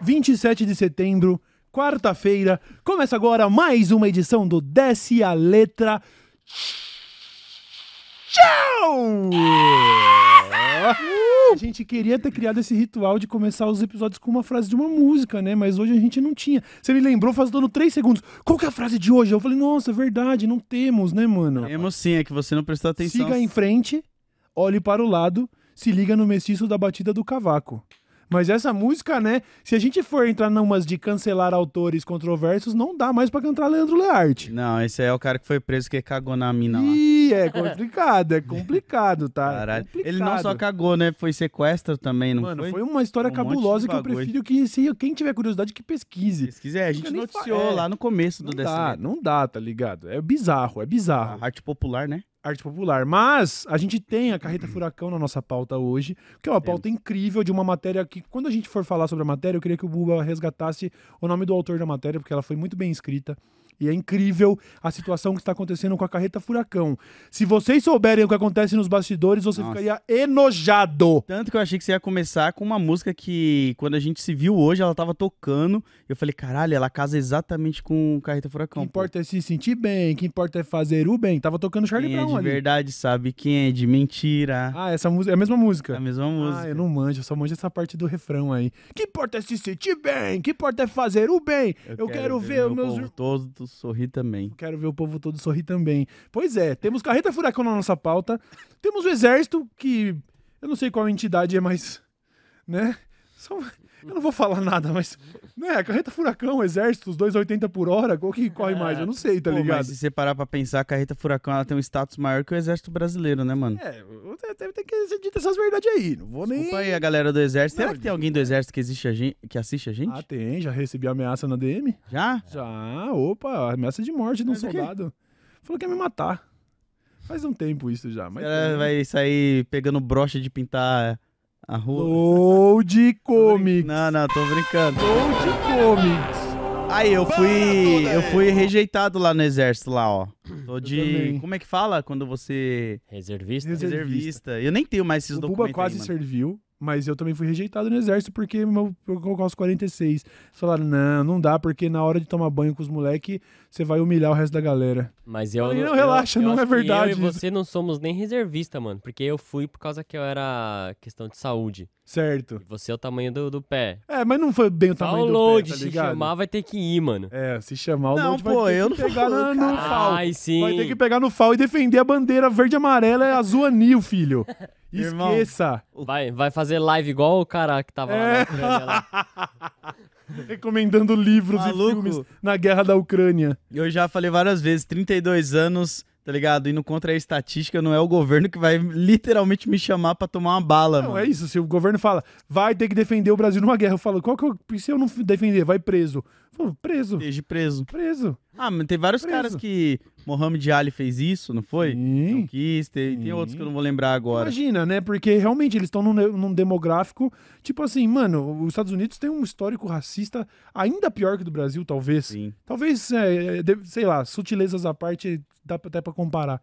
27 de setembro, quarta-feira, começa agora mais uma edição do Desce a Letra. Tchau! A gente queria ter criado esse ritual de começar os episódios com uma frase de uma música, né? Mas hoje a gente não tinha. Você me lembrou faz dando três segundos. Qual que é a frase de hoje? Eu falei, nossa, é verdade, não temos, né, mano? Temos sim, é que você não prestou atenção. Siga em frente, olhe para o lado, se liga no mestiço da batida do cavaco. Mas essa música, né? Se a gente for entrar numas de cancelar autores controversos, não dá mais pra cantar Leandro Learte. Não, esse é o cara que foi preso que cagou na mina lá. Ih, é complicado, é complicado, tá? Caralho. Complicado. Ele não só cagou, né? Foi sequestro também, não Mano, foi? foi uma história Um cabulosa que eu prefiro que se quem tiver curiosidade que pesquise. Pesquisa, é, a gente noticiou é. lá no começo do Não dá, não dá, tá ligado? É bizarro, é bizarro. A arte popular, né? Arte popular. Mas a gente tem a Carreta Furacão na nossa pauta hoje, que é uma pauta incrível de uma matéria que, quando a gente for falar sobre a matéria, eu queria que o Buba resgatasse o nome do autor da matéria, porque ela foi muito bem escrita. E é incrível a situação que está acontecendo com a Carreta Furacão. Se vocês souberem o que acontece nos bastidores, você Nossa. ficaria enojado. Tanto que eu achei que você ia começar com uma música que, quando a gente se viu hoje, ela tava tocando. Eu falei, caralho, ela casa exatamente com Carreta O que Furacão. pô. importa é se sentir bem, o que importa é fazer o bem. Tava tocando Charlie Quem é Brown de ali. verdade sabe quem é de mentira. Ah, essa música é a mesma música. É a mesma música. Ah, eu não manjo, eu só manjo essa parte do refrão aí. Que importa é se sentir bem, que importa é fazer o bem. Eu, quero, ver, os o meus povo todo sorrir também. Quero ver o povo todo sorrir também. Pois é, temos Carreta Furacão na nossa pauta. Temos o Exército, que eu não sei qual entidade é mais. Né? São- eu não vou falar nada, mas. Né, Carreta Furacão, Exército, os 2,80 por hora, qual que corre mais? Eu não sei, tá Pô, ligado? Mas se você parar pra pensar, a Carreta Furacão ela tem um status maior que o Exército Brasileiro, né, mano? É, eu te- deve ter que ser dito essas verdades aí. Não vou nem. Desculpa aí a galera do Exército. Será Não, que tem alguém do Exército que, existe a gente, que assiste a gente? Ah, tem, já recebi ameaça na DM. Já? Já, opa, ameaça de morte de um soldado. Falou que ia me matar. Faz um tempo isso já. Mas Ela vai sair pegando brocha de pintar a rua? Load Comics. Não, não, tô brincando. Load Comics. Aí, eu fui, eu fui rejeitado lá no Exército, lá, ó. Tô de... Como é que fala quando você... Reservista? Reservista. Reservista. Eu nem tenho mais esses o Buba documentos quase aí, mano. serviu, mas eu também fui rejeitado no exército porque meu, eu colocar os 46. Eles falaram, não, não dá, porque na hora de tomar banho com os moleque, você vai humilhar o resto da galera. Mas eu não. não, relaxa, eu não acho é verdade Eu e você não somos nem reservista, mano. Porque eu fui por causa que eu era questão de saúde. Certo. E você é o tamanho do, do pé. É, mas não foi bem o Só tamanho o do pé, tá se chamar, vai ter que ir, mano. É, se chamar o Não, load pô, vai ter eu que não pegar falo, no, no. FAL. Ai, sim. Vai ter que pegar no FAL e defender a bandeira verde e amarela é azul anil, filho. Irmão. Esqueça. Vai, vai fazer live igual o cara que tava lá É. na Ucrânia lá. Recomendando livros Maluco. e filmes na guerra da Ucrânia. Eu já falei várias vezes, 32 anos, tá ligado? Indo contra a estatística, não é o governo que vai literalmente me chamar pra tomar uma bala, Não, mano. é isso. Se o governo fala, vai ter que defender o Brasil numa guerra, eu falo, qual que eu, se eu não defender, vai preso. Falo, preso. Esteja preso. Preso. Ah, mas tem vários Preso. caras que Mohamed Ali fez isso, não foi? Sim. Não quis, tem, tem outros que eu não vou lembrar agora. Imagina, né? Porque realmente eles estão num, num demográfico. Tipo assim, mano, os Estados Unidos têm um histórico racista ainda pior que o do Brasil, talvez. Sim. Talvez, é, de- sei lá, sutilezas à parte, dá até pra comparar.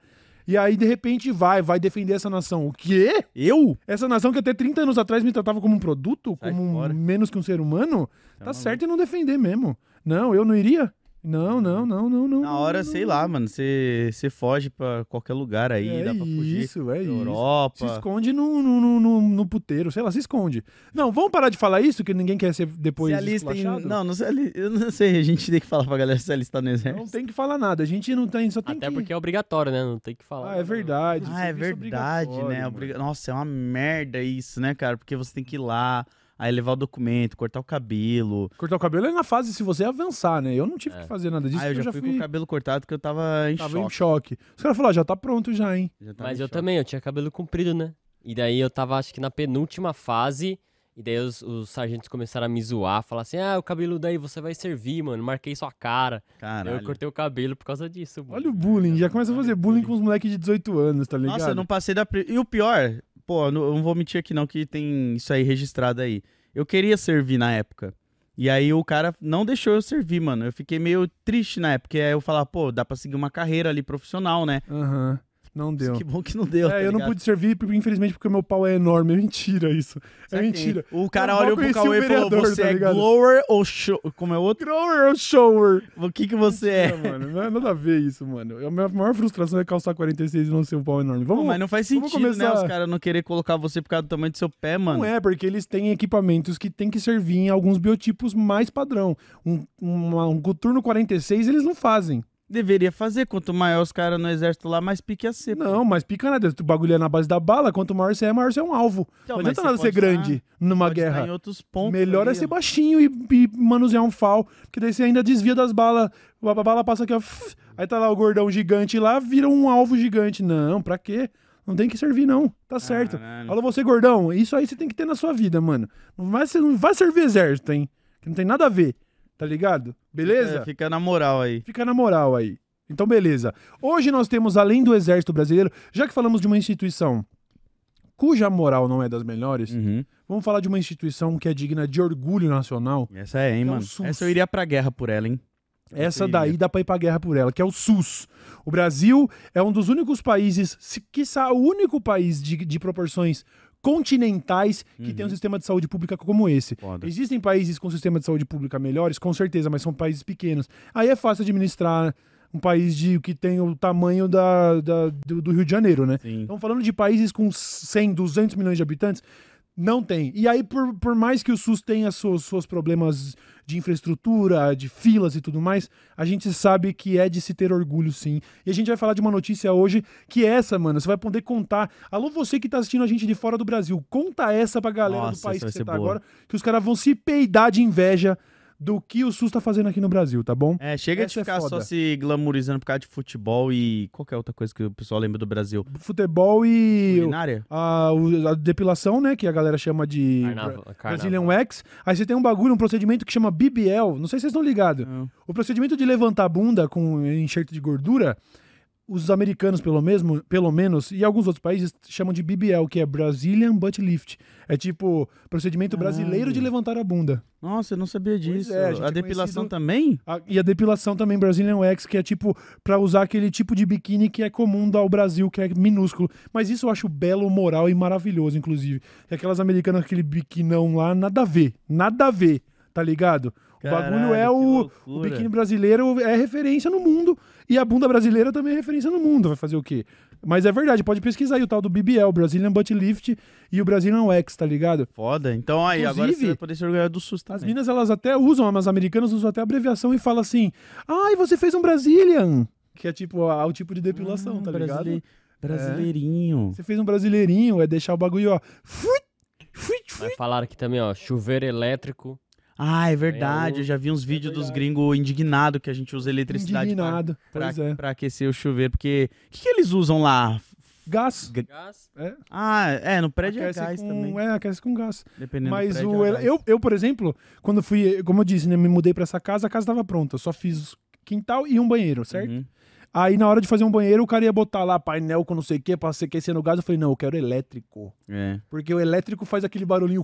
E aí, de repente, vai, vai defender essa nação. O quê? Eu? Essa nação que até 30 anos atrás me tratava como um produto, Sai como um- menos que um ser humano, tá maluco. certo em não defender mesmo. Não, eu não iria. Não, não, não, não, não. Na hora, não, sei não. lá, mano, você você foge pra qualquer lugar aí, É dá pra fugir. isso, é pra isso. Europa. Se esconde no, no, no, no- no puteiro, sei lá, se esconde. Não, vamos parar de falar isso, que ninguém quer ser depois se esculachado? Não, não se ali... eu não sei, a gente tem que falar pra galera se alistar no exército. Não tem que falar nada, a gente não tem, só tem Até que... porque é obrigatório, né? Não tem que falar. Ah, é verdade. Ah, é serviço verdade, né? mano. Nossa, é uma merda isso, né, cara? Porque você tem que ir lá, aí levar o documento, cortar o cabelo. Cortar o cabelo é na fase se você avançar, né? Eu não tive É. que fazer nada disso, ah, eu porque já, fui, com o cabelo cortado porque eu tava em tava choque. em choque. Os caras falaram, ah, já tá pronto já, hein? Já tava Mas eu choque. também, eu tinha cabelo comprido, né? E daí eu tava, acho que na penúltima fase. E daí os, os sargentos começaram a me zoar, falar assim: ah, o cabelo daí você vai servir, mano. Marquei sua cara. Caralho. eu cortei o cabelo por causa disso, mano. Olha o bullying, já começa a fazer bullying com os moleques de 18 anos, tá ligado? Nossa, eu não passei da. pri- E o pior, pô, não, eu não vou mentir aqui não, que tem isso aí registrado aí. Eu queria servir na época. E aí o cara não deixou eu servir, mano. Eu fiquei meio triste na época, porque aí eu falava, pô, dá pra seguir uma carreira ali profissional, né? Aham. Não deu. Que bom que não deu. É, tá eu não pude servir, infelizmente, porque o meu pau é enorme. É mentira isso. É mentira. O cara olhou pro Cauê e falou: Você tá é glower ou show? Como é outro? Grower ou shower? O que que você é? Não, mano, não é nada a ver isso, mano. A minha maior frustração é calçar 46 e não ser um pau enorme. Vamos, Pô, mas não faz sentido, né? começar- Os caras não querer colocar você por causa do tamanho do seu pé, mano. Não é, porque eles têm equipamentos que tem que servir em alguns biotipos mais padrão. Um, uma- um coturno 46 eles não fazem. Deveria fazer. Quanto maior os caras no exército lá, mais pique ia ser. Não, mas pica nada. O bagulho é na base da bala. Quanto maior você é, maior você é um alvo. Então, não adianta nada ser pode estar- grande numa guerra. em outros pontos. Melhor é ali, ser ó. baixinho e, e manusear um fal, porque daí você ainda desvia das balas. A bala passa aqui, ó. Aí tá lá o gordão gigante lá, vira um alvo gigante. Não, pra quê? Não tem que servir, não. Tá certo. Caralho. Alô, você, gordão. Isso aí você tem que ter na sua vida, mano. Não vai, não vai servir exército, hein? Que não tem nada a ver. Tá ligado? Beleza? É, fica na moral aí. Fica na moral aí. Então, beleza. Hoje nós temos, além do Exército Brasileiro, já que falamos de uma instituição cuja moral não é das melhores, Uhum. vamos falar de uma instituição que é digna de orgulho nacional. Essa é, hein, é mano. Essa eu iria pra guerra por ela, hein? Essa daí dá pra ir pra guerra por ela, que é o SUS. O Brasil é um dos únicos países, se quiçá o único país de, de proporções continentais que tem um Uhum. sistema de saúde pública como esse. Foda. Existem países com sistema de saúde pública melhores, com certeza, mas são países pequenos. Aí é fácil administrar um país de, que tem o tamanho da, da- do, do Rio de Janeiro, né? Sim. Estamos falando de países com 100, 200 milhões de habitantes. Não tem. E aí, por, por mais que o SUS tenha seus, seus problemas de infraestrutura, de filas e tudo mais, a gente sabe que é de se ter orgulho, sim. E a gente vai falar de uma notícia hoje que é essa, mano, você vai poder contar. Alô, você que tá assistindo a gente de fora do Brasil, conta essa pra galera Nossa, do país que você tá boa. agora, que os caras vão se peidar de inveja do que o SUS tá fazendo aqui no Brasil, tá bom? É, chega de Essa é ficar só foda. se glamourizando por causa de futebol e qualquer outra coisa que o pessoal lembra do Brasil. Futebol e Culinária? a, a depilação, né, que a galera chama de Carnaval- Bra- carnaval. Brazilian Wax. Aí você tem um bagulho, um procedimento que chama BBL. Não sei se vocês estão ligados. O procedimento de levantar a bunda com enxerto de gordura, os americanos, pelo, mesmo, pelo menos, e alguns outros países chamam de BBL, que é Brazilian Butt Lift. É tipo procedimento brasileiro de levantar a bunda. Nossa, eu não sabia disso. é, a a é depilação conhecido- também? A- e a depilação também Brazilian Wax, que é tipo pra usar aquele tipo de biquíni que é comum ao Brasil, que é minúsculo. Mas isso eu acho belo, moral e maravilhoso, inclusive. E aquelas americanas com aquele biquinão lá, nada a ver. Nada a ver, tá ligado? O bagulho Caralho, é o, o biquíni brasileiro é referência no mundo e a bunda brasileira também é referência no mundo. Vai fazer o quê? Mas é verdade, pode pesquisar aí o tal do BBL, Brazilian Butt Lift e o Brazilian Wax, tá ligado? Foda. Então aí, agora Inclusive, você vai poder se orgulhar do SUS As também. minas, elas até usam, as americanas usam até a abreviação e falam assim: ai, você fez um Brazilian. Que é tipo a- o tipo de depilação, Ah, tá brasile- ligado? Brasileirinho. Você fez um brasileirinho, é deixar o bagulho, ó. Fui, fui, fui. Mas falaram aqui também, ó, chuveiro elétrico. Ah, é verdade. Ganhou. Eu já vi uns vídeos dos verdade. gringos indignados que a gente usa eletricidade Indignado. pra, é. pra aquecer o chuveiro. Porque o que, que eles usam lá? Gás. Gás. É, Ah, é, no prédio é aquece gás com, também. É, aquece com gás. Dependendo Mas do prédio, o, é eu, eu, por exemplo, quando fui, como eu disse, né, me mudei pra essa casa, a casa tava pronta. Eu só fiz quintal e um banheiro, certo? Uhum. Aí na hora de fazer um banheiro, o cara ia botar lá painel com não sei o que pra aquecer no gás. Eu falei, não, eu quero elétrico. É. Porque o elétrico faz aquele barulhinho.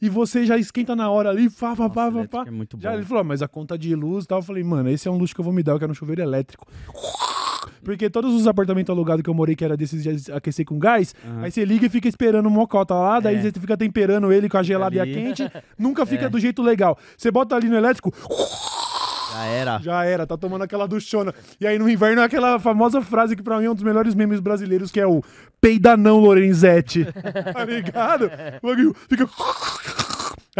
E você já esquenta na hora ali, pá, pá, Nossa, pá, pá, pá. é muito bom. Já ele falou, "Ah, mas a conta de luz e tal. Eu falei, mano, esse é um luxo que eu vou me dar, eu quero um chuveiro elétrico. Porque todos os apartamentos alugados que eu morei, que era desses de aquecer com gás, Aham. aí você liga e fica esperando o mocota lá, daí É. você fica temperando ele com a gelada e a Ali. quente, nunca fica É. do jeito legal. Você bota ali no elétrico, Já era. já era, tá tomando aquela duchona. E aí no inverno é aquela famosa frase que pra mim é um dos melhores memes brasileiros, que é o peida não, Lorenzetti. tá ligado? O fica...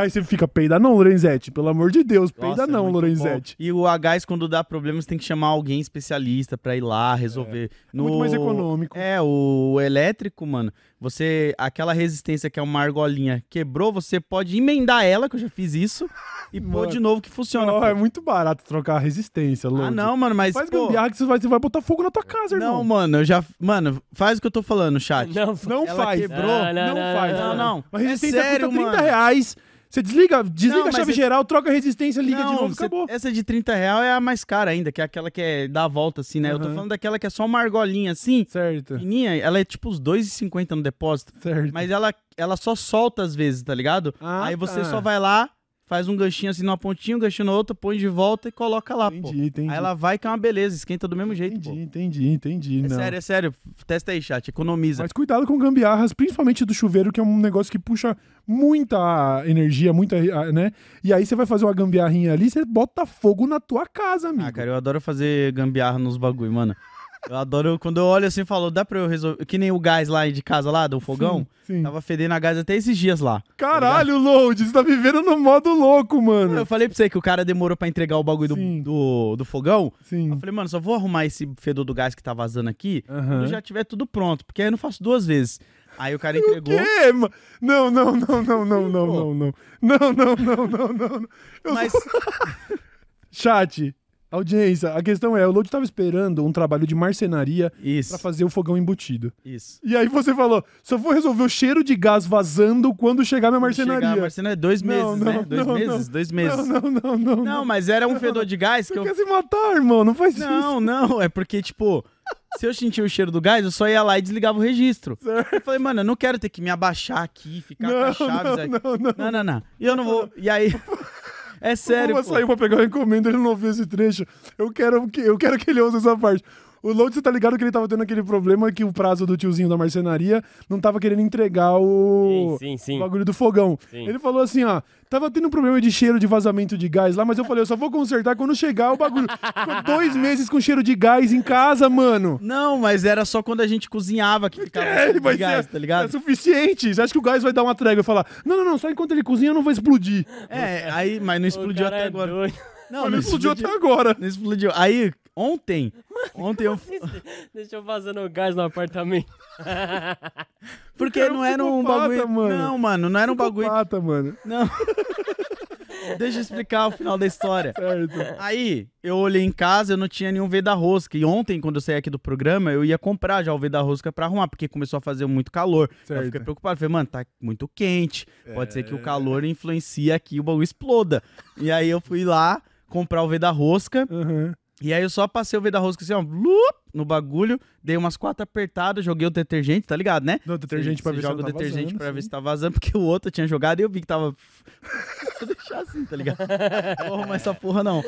Aí você fica, peida não, Lorenzetti. Pelo amor de Deus, peida Nossa, é não, muito Lorenzetti. bom. E o a gás, quando dá problema, você tem que chamar alguém especialista pra ir lá resolver. É muito mais econômico. É, o elétrico, mano, você. Aquela resistência que é uma argolinha quebrou, você pode emendar ela, que eu já fiz isso, e pôr Mano. de novo que funciona. Não, pô. é muito barato trocar a resistência, louco. ah, não, mano, mas. Faz pô, gambiarra que você vai, você vai botar fogo na tua casa, não, irmão. mano, eu já. Mano, faz o que eu tô falando, chat. Não, Não Ela faz. quebrou. Não, Não, não, não, faz. não, mano. não. A resistência É sério, custa 30 mano. reais. Você desliga, desliga Não, a chave é- geral, troca a resistência, liga de Não, novo, cê- acabou. Essa de 30 real é a mais cara ainda, que é aquela que é dá a volta assim, né? Eu tô falando daquela que é só uma argolinha assim, Certo, fininha, ela é tipo uns 2,50 no depósito. certo. Mas ela, ela só solta às vezes, tá ligado? Ah, Aí você tá. só vai lá, faz um ganchinho assim numa pontinha, um ganchinho na outra, põe de volta e coloca lá, pô. Entendi, entendi. Aí ela vai que é uma beleza, esquenta do mesmo jeito, Entendi, pô. entendi, entendi. É não. sério, é sério. Testa aí, chat. Economiza. Mas cuidado com gambiarras, principalmente do chuveiro, que é um negócio que puxa muita energia, muita, ah, né? E aí você vai fazer uma gambiarrinha ali, você bota fogo na tua casa, amigo. Ah, cara, eu adoro fazer gambiarra nos bagulho, mano. Eu adoro, quando eu olho assim e falo, dá pra eu resolver. Que nem o gás lá de casa lá, do fogão. Sim, sim. Tava fedendo a gás até esses dias lá. Caralho, Load, você tá vivendo no modo louco, mano. Eu falei pra você que o cara demorou pra entregar o bagulho do, do, do fogão. Sim. Eu falei, mano, só vou arrumar esse fedor do gás que tá vazando aqui quando já tiver tudo pronto, porque aí eu não faço duas vezes. Aí o cara entregou. Quê, ma- Não, não, não, não, não, não, não, não. Não, não, não, não, não. não. Eu Mas Chat, audiência, a questão é, o Load tava esperando um trabalho de marcenaria isso, pra fazer o fogão embutido. isso. E aí você falou, só vou resolver o cheiro de gás vazando quando chegar minha marcenaria. Chegar, marcenaria, dois Não, meses, não, né? Dois não, meses, não. dois meses. Não, não, não, não. Não, mas era um fedor de gás que Você eu. quer se matar, irmão, não faz isso. Não, não, é porque, tipo, se eu sentir o cheiro do gás, eu só ia lá e desligava o registro. Certo. Eu falei, mano, eu não quero ter que me abaixar aqui, ficar com Não, as chaves não, aí. não, não. Não, não, não. E eu não vou. E aí. É sério. Vou pô. sair pra pegar uma encomenda, ele não ouviu esse trecho. Eu quero que, eu quero que ele ouça essa parte. O Load, você tá ligado que ele tava tendo aquele problema que o prazo do tiozinho da marcenaria não tava querendo entregar o, Sim, sim, o sim. bagulho do fogão. Sim. Ele falou assim, ó, tava tendo um problema de cheiro de vazamento de gás lá, mas eu falei, eu só vou consertar quando chegar o bagulho. Ficou dois meses com cheiro de gás em casa, mano. Não, mas era só quando a gente cozinhava que ficava É, de gás, ser, tá ligado? é suficiente. Você acha que o gás vai dar uma trégua e falar, não, não, não, só enquanto ele cozinha não vai explodir. É, aí, mas não explodiu O até é agora. doido. Não, Mas não não explodiu explodiu. até agora. Não explodiu. Aí, ontem, ontem eu. Deixou vazando gás no apartamento. Porque é um não era um bagulho. mano. Não, mano, não era um bagulho. Mano. Não. Deixa eu explicar o final da história. Certo. Aí, eu olhei em casa, eu não tinha nenhum veda-rosca. E ontem, quando eu saí aqui do programa, eu ia comprar já o veda-rosca pra arrumar, porque começou a fazer muito calor. Certo. Eu fiquei preocupado. Falei, mano, tá muito quente. Pode ser que o calor influencie aqui e o bagulho exploda. E aí eu fui lá comprar o veda-rosca. Aham. E aí eu só passei o veda-rosca assim, ó, no bagulho, dei umas quatro apertadas, joguei o detergente, tá ligado, né? Não, detergente Você- pra ver se joga o tá detergente vazando, pra ver se tá vazando, porque o outro tinha jogado e eu vi que tava. Vou deixar assim, tá ligado? Vou arrumar essa porra, não.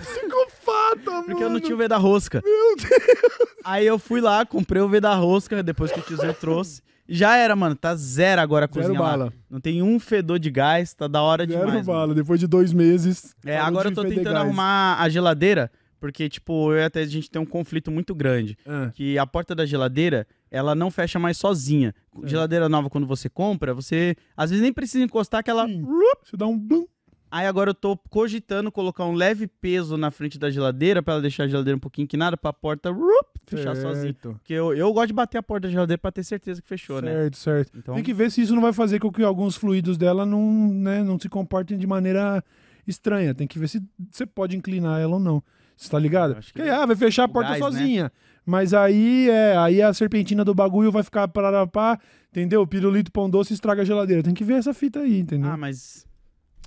Psicopata, mano. Porque eu não tinha o veda-rosca. Meu Deus. Aí eu fui lá, comprei o veda-rosca, depois que o tiozinho trouxe. Já era, mano. Tá zero agora a Zero cozinha lá. bala. Não tem um fedor de gás, tá da hora Zero demais. mano. bala. Depois de dois meses. É, agora eu tô tentando gás. arrumar a geladeira, porque, tipo, eu e até a gente tem um conflito muito grande. Ah, que a porta da geladeira, ela não fecha mais sozinha. É. Geladeira nova, quando você compra, você às vezes nem precisa encostar que ela... Você dá um blum. Aí agora eu tô cogitando colocar um leve peso na frente da geladeira pra ela deixar a geladeira um pouquinho inclinada pra porta rup, fechar sozinha. Certo. Porque eu, eu gosto de bater a porta da geladeira pra ter certeza que fechou, né? Certo, certo. Então, Tem que ver se isso não vai fazer com que alguns fluidos dela não, né, não se comportem de maneira estranha. Tem que ver se você pode inclinar ela ou não. Você tá ligado? Acho que Porque, ah, vai fechar a porta gás, né? sozinha. Mas aí, é, aí a serpentina do bagulho vai ficar pararapá, entendeu? Pirulito pão doce estraga a geladeira. Tem que ver essa fita aí, entendeu? ah, mas...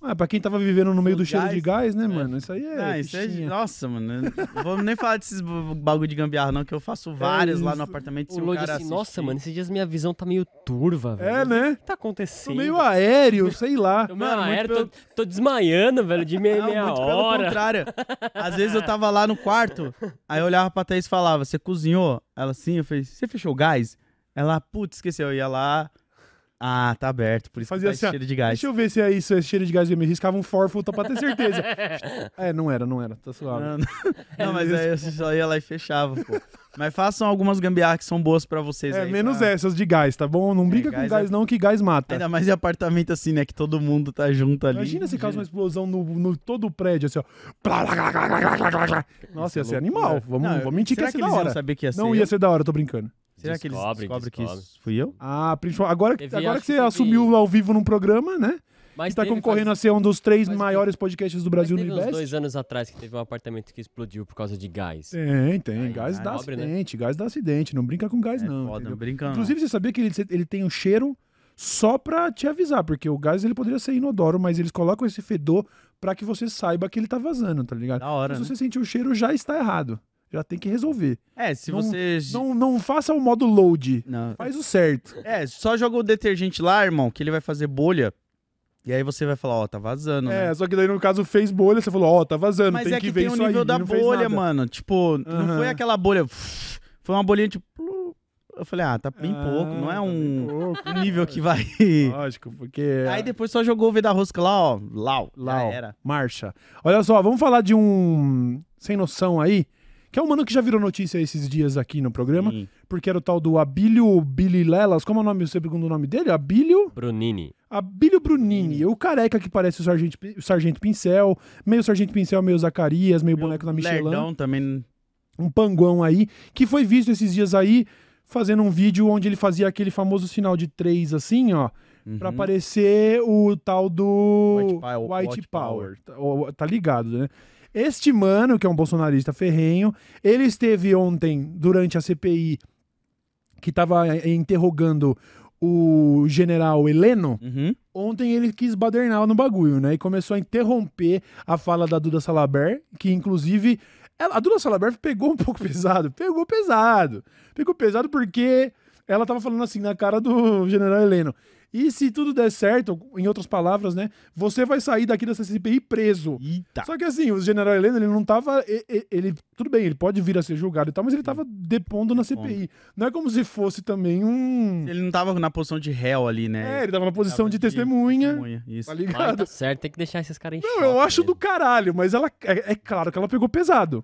Ah, pra quem tava vivendo no meio O do cheiro gás- de gás, né, mano? Isso aí é. ah, isso é... fichinha. Nossa, mano. vou nem falar desses bagulho de gambiarra, não, que eu faço várias lá isso. no apartamento. O Se o cara assim, nossa, mano, esses dias minha visão tá meio turva, velho. É, né? O que tá Tô acontecendo? meio aéreo, sei lá. Tô, Mano, mano, aéreo, pelo- tô, tô desmaiando, velho, de meia, Não, meia muito pelo hora. contrário. Às vezes eu tava lá no quarto, aí eu olhava pra Thaís e falava, você cozinhou? Ela sim, eu falei, você fechou o gás? Ela, putz, esqueceu. Eu ia lá, ah, tá aberto, por isso Fazia que tá assim, cheiro de gás. Deixa eu ver se é isso, é cheiro de gás vermelho. Riscava um forfulta pra ter certeza. é, não era, não era. Tá suave. Não, não, não, mas aí eu só ia lá e fechava, pô. Mas façam algumas gambiarras que são boas pra vocês É, aí. menos pra- essas de gás, tá bom? Não brinca com gás gás é- não, que gás mata. Ainda mais em apartamento assim, né? Que todo mundo tá junto ali. Imagina se causa uma explosão no, no todo o prédio, assim, ó. Nossa, ia ser animal. Vamos, Não, vamos mentir que ia ser que da hora. Não ia ser da hora, tô brincando. Será que eles Descobre, descobrem que descobre. fui eu? Ah, principal- agora, Teve- agora que você que teve- assumiu ao vivo num programa, né? Mas Que tá teve concorrendo faz- a ser um dos três mas maiores podcasts do mas Brasil no teve uns Invest. dois anos atrás que teve um apartamento que explodiu por causa de gás. Tem, tem. Aí, gás aí dá né? acidente, gás dá acidente. Não brinca com gás, É não. foda, entendeu? não brincando. Inclusive, você sabia que ele, ele tem um cheiro só pra te avisar, porque o gás ele poderia ser inodoro, mas eles colocam esse fedor pra que você saiba que ele tá vazando, tá ligado? da hora, Se né? você sentir o cheiro, já está errado. Já tem que resolver. É, se Não- você... Não, não faça o modo load. Não. Faz o certo. É, só joga o detergente lá, irmão, que ele vai fazer bolha. E aí você vai falar, ó, tá vazando, É, né? só que daí no caso fez bolha, você falou, ó, tá vazando, Mas tem é que que, ver tem o isso nível aí, da não bolha, mano. Tipo, não Aham. foi aquela bolha. Foi uma bolinha tipo. Eu falei, ah, tá bem Ah, pouco. Não é tá um, pouco. um nível que vai. Lógico, porque... Aí depois só jogou o V da rosca lá, ó. Lau. Lá, Já era. marcha. Olha só, vamos falar de um sem noção aí, que é um mano que já virou notícia esses dias aqui no programa, Sim. porque era o tal do Abílio Bililelas, como é o nome, o segundo nome dele? Abílio? Brunini. Abílio Brunini, o careca que parece o Sargento, o Sargento Pincel, meio Sargento Pincel, meio Zacarias, meio boneco da Michelin, Lerdão também. um panguão aí, que foi visto esses dias aí fazendo um vídeo onde ele fazia aquele famoso sinal de três assim, ó, Pra Uhum. aparecer o tal do White Power- White White Power. Tá- o- Tá ligado, né? Este mano, que é um bolsonarista ferrenho, ele esteve ontem, durante a CPI, que estava interrogando o general Heleno. Uhum. Ontem ele quis badernar no bagulho, né? E começou a interromper a fala da Duda Salaber, que inclusive. ela- a Duda Salaber pegou um pouco pesado. Pegou pesado. Pegou pesado porque ela tava falando assim na cara do general Heleno. E se tudo der certo, em outras palavras, né? Você vai sair daqui dessa CPI preso. Eita. Só que assim, o general Heleno, ele não tava. e- e- Ele, tudo bem, ele pode vir a ser julgado e tal, mas ele tava depondo na CPI. Não é como se fosse também um. Ele não tava na posição de réu ali, né? É, ele tava na posição Tava de testemunha. Isso. Tá ligado? tá certo, tem que deixar esses caras em Não, choque eu acho mesmo. do caralho, mas ela é, é claro que ela pegou pesado.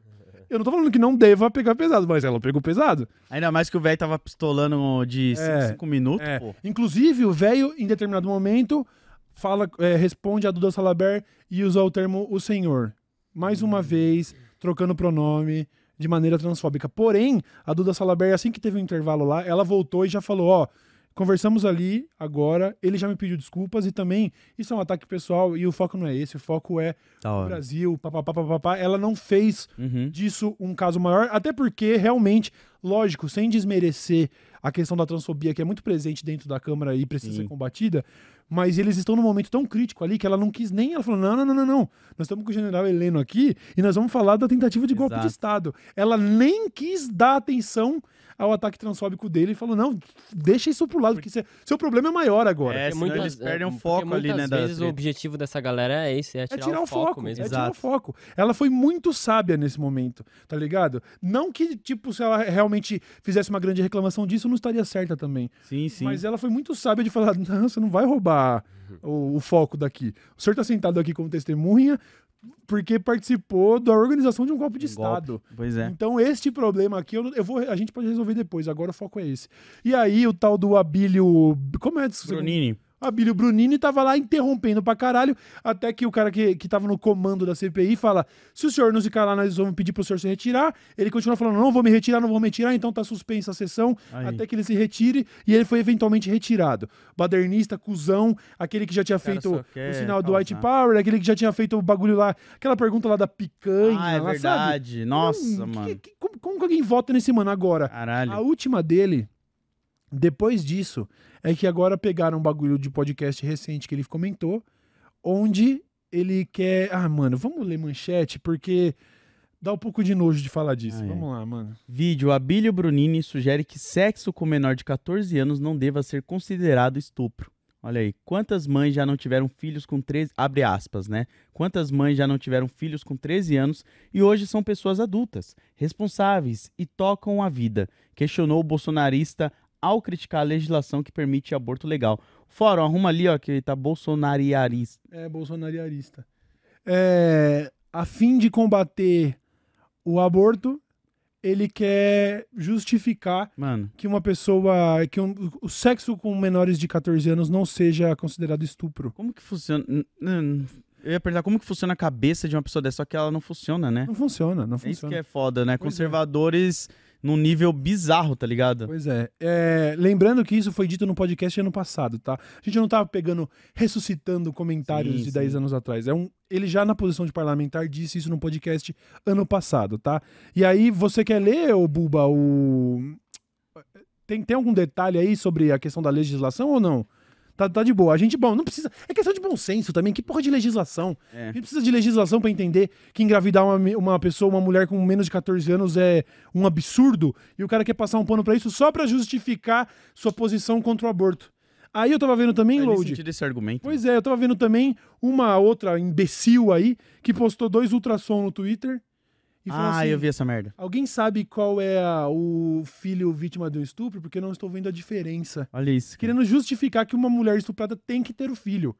Eu não tô falando que não deva pegar pesado, mas ela pegou pesado. Ainda mais que o velho tava pistolando de É, 5 minutos, é. pô. Inclusive, o velho, em determinado momento, fala, é, responde a Duda Salaber e usa o termo o senhor. Mais uma vez, trocando pronome de maneira transfóbica. Porém, a Duda Salaber, assim que teve um intervalo lá, ela voltou e já falou, ó, conversamos ali agora, ele já me pediu desculpas e também, isso é um ataque pessoal e o foco não é esse, o foco é Da o. Brasil, papapá, papapá. Ela não fez Uhum. disso um caso maior, até porque realmente, lógico, sem desmerecer a questão da transfobia que é muito presente dentro da Câmara e precisa Sim. ser combatida, mas eles estão num momento tão crítico ali que ela não quis nem, ela falou: "Não, não, não, não, não. Nós estamos com o general Heleno aqui e nós vamos falar da tentativa de golpe de Exato. estado". Ela nem quis dar atenção ao ataque transfóbico dele e falou: "Não, deixa isso pro lado, porque seu, seu problema é maior agora". É, senão eles perdem o foco ali, muitas né, da vezes o objetivo dessa galera é esse, é É tirar, tirar, o, foco, mesmo. É tirar o Exato. foco. Ela foi muito sábia nesse momento, tá ligado? Não que, tipo, se ela realmente fizesse uma grande reclamação disso, não estaria certa também. Sim, sim. Mas ela foi muito sábia de falar: não, você não vai roubar o, o foco daqui. O senhor tá sentado aqui como testemunha porque participou da organização de um golpe de Um golpe. Estado. Pois é. Então, este problema aqui, eu, eu vou, a gente pode resolver depois. Agora o foco é esse. E aí, o tal do Abílio. Como é? Brunini. Abílio Brunini tava lá interrompendo pra caralho, até que o cara que, que tava no comando da CPI fala: se o senhor não se calar, nós vamos pedir pro senhor se retirar. Ele continua falando: não vou me retirar, não vou me retirar, então tá suspensa a sessão Aí. até que ele se retire e ele foi eventualmente retirado. Badernista, cuzão, aquele que já tinha feito o sinal do. White Power, aquele que já tinha feito o bagulho lá, aquela pergunta lá da picanha. Ah, é lá, sabe? verdade. Nossa, Hum, mano. que- que- como, como que alguém vota nesse mano agora? Caralho. A última dele, depois disso, é que agora pegaram um bagulho de podcast recente que ele comentou, onde ele quer. Ah, mano, vamos ler manchete, porque dá um pouco de nojo de falar disso. Ah, é. vamos lá, mano. Vídeo Abílio Brunini sugere que sexo com menor de 14 anos não deva ser considerado estupro. Olha aí, quantas mães já não tiveram filhos com 13, abre aspas, né? Quantas mães já não tiveram filhos com 13 anos e hoje são pessoas adultas, responsáveis e tocam a vida, questionou o bolsonarista ao criticar a legislação que permite aborto legal. Fórum, arruma ali, ó, que tá bolsonariarista. É bolsonariarista. É, a fim de combater o aborto, ele quer justificar Mano, que uma pessoa. que um- o sexo com menores de 14 anos não seja considerado estupro. como que funciona? Eu ia perguntar como que funciona a cabeça de uma pessoa dessa, só que ela não funciona, né? Não funciona, não É isso funciona. que é foda, né? Pois é. Num nível bizarro, tá ligado? Pois é. É, Lembrando que isso foi dito no podcast ano passado, tá? A gente não tava pegando, ressuscitando comentários Sim, de 10 sim. anos atrás. É um, ele já na posição de parlamentar disse isso no podcast ano passado, tá? E aí, você quer ler, ô Buba, o. Tem, tem algum detalhe aí sobre a questão da legislação ou não? Tá, tá de boa. A gente, bom, não precisa. É questão de bom senso também. Que porra de legislação? A É. gente precisa de legislação pra entender que engravidar uma, uma pessoa, uma mulher com menos de 14 anos é um absurdo e o cara quer passar um pano pra isso só pra justificar sua posição contra o aborto. Aí eu tava vendo também, Load. esse argumento. Pois é, eu tava vendo também uma outra imbecil aí que postou dois ultrassom no Twitter. E falou ah, assim, eu vi essa merda. Alguém sabe qual é a- o filho vítima do estupro? Porque eu não estou vendo a diferença. Olha isso. cara. Querendo justificar que uma mulher estuprada tem que ter o filho.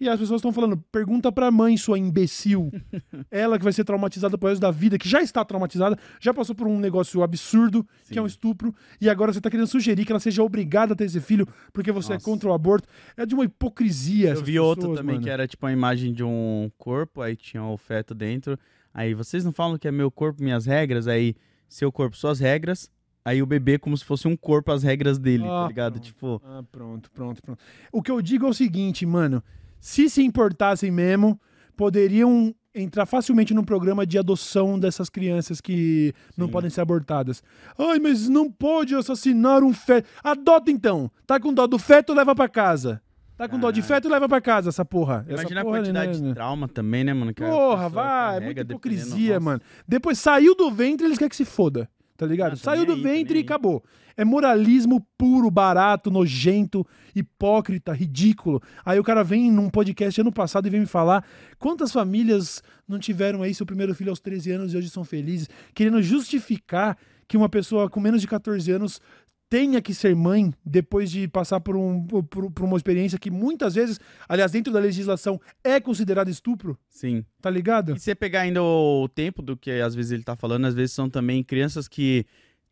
E as pessoas estão falando, pergunta pra mãe, sua imbecil. Ela que vai ser traumatizada pro resto da vida, que já está traumatizada, já passou por um negócio absurdo, que é um Sim. estupro, e agora você tá querendo sugerir que ela seja obrigada a ter esse filho porque você é Nossa. contra o aborto. É de uma hipocrisia. Eu vi pessoas, também mano. que era tipo uma imagem de um corpo, aí tinha o feto dentro. Aí vocês não falam que é meu corpo, minhas regras, aí seu corpo, suas regras. Aí o bebê como se fosse um corpo, as regras dele, Ah, tá ligado? pronto. Tipo, Ah, pronto, pronto, pronto. O que eu digo é o seguinte, mano. Se se importassem mesmo, poderiam entrar facilmente no programa de adoção dessas crianças que não Sim. podem ser abortadas. Ai, mas não pode assassinar um feto. Adota então. Tá com dó do feto, leva pra casa. Tá com dó de feto, leva pra casa essa porra. Essa imagina porra, a quantidade né? de trauma também, né, mano? que Porra, vai, carrega, muita hipocrisia, mano. Depois saiu do ventre, eles querem que se foda. Tá ligado? Ah, saiu do aí, ventre e aí. acabou. É moralismo puro, barato, nojento, hipócrita, ridículo. Aí o cara vem num podcast ano passado e vem me falar quantas famílias não tiveram aí seu primeiro filho aos 13 anos e hoje são felizes, querendo justificar que uma pessoa com menos de 14 anos tenha que ser mãe depois de passar por, um, por, por uma experiência que muitas vezes, aliás, dentro da legislação, é considerada estupro. Sim. Tá ligado? E se você pegar ainda o tempo do que às vezes ele tá falando, às vezes são também crianças que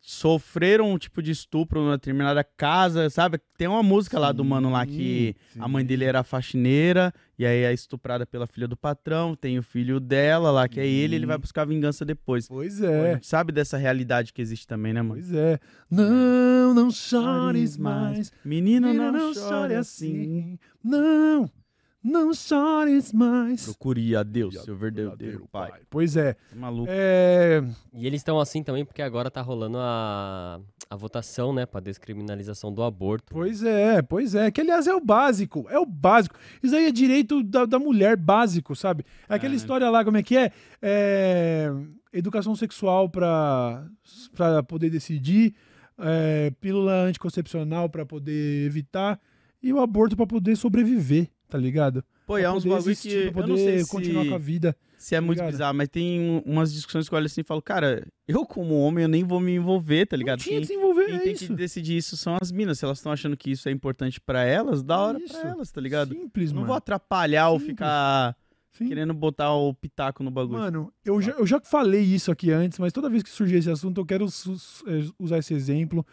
sofreram um tipo de estupro numa determinada casa, sabe? Tem uma música lá do mano lá que Sim, a mãe dele era faxineira e aí é estuprada pela filha do patrão, tem o filho dela lá que é ele, ele vai buscar vingança depois. Pois é. sabe dessa realidade que existe também, né, mano? Pois é. Não, não chores mais. Menino, Menina, não, chore assim. Não, não chores mais. Procure a Deus, seu verdadeiro pai. Pois é. Maluco. É, E eles estão assim também porque agora tá rolando a, a votação, né, pra descriminalização do aborto. Pois é, pois é. Que aliás é o básico, é o básico. Isso aí é direito da, da mulher básico, sabe? É aquela É. história lá, como é que é? É, educação sexual pra, pra poder decidir, é, pílula anticoncepcional pra poder evitar e o aborto pra poder sobreviver, tá ligado? Pô, é uns poder bagulho existir, que pra eu não poder sei continuar se... com a vida. se é muito ligado? bizarro, mas tem um- umas discussões que eu olho assim e falo, cara, eu como homem, eu nem vou me envolver, tá ligado? Não tinha Quem, que se envolver, quem é tem isso. que decidir isso são as minas. Se elas estão achando que isso é importante pra elas, da hora Isso. pra elas, tá ligado? Simples, não mano. vou atrapalhar ou Simples. ficar Sim. querendo botar o pitaco no bagulho. Mano, eu já, eu já falei isso aqui antes, mas toda vez que surgir esse assunto, eu quero eh, usar esse exemplo,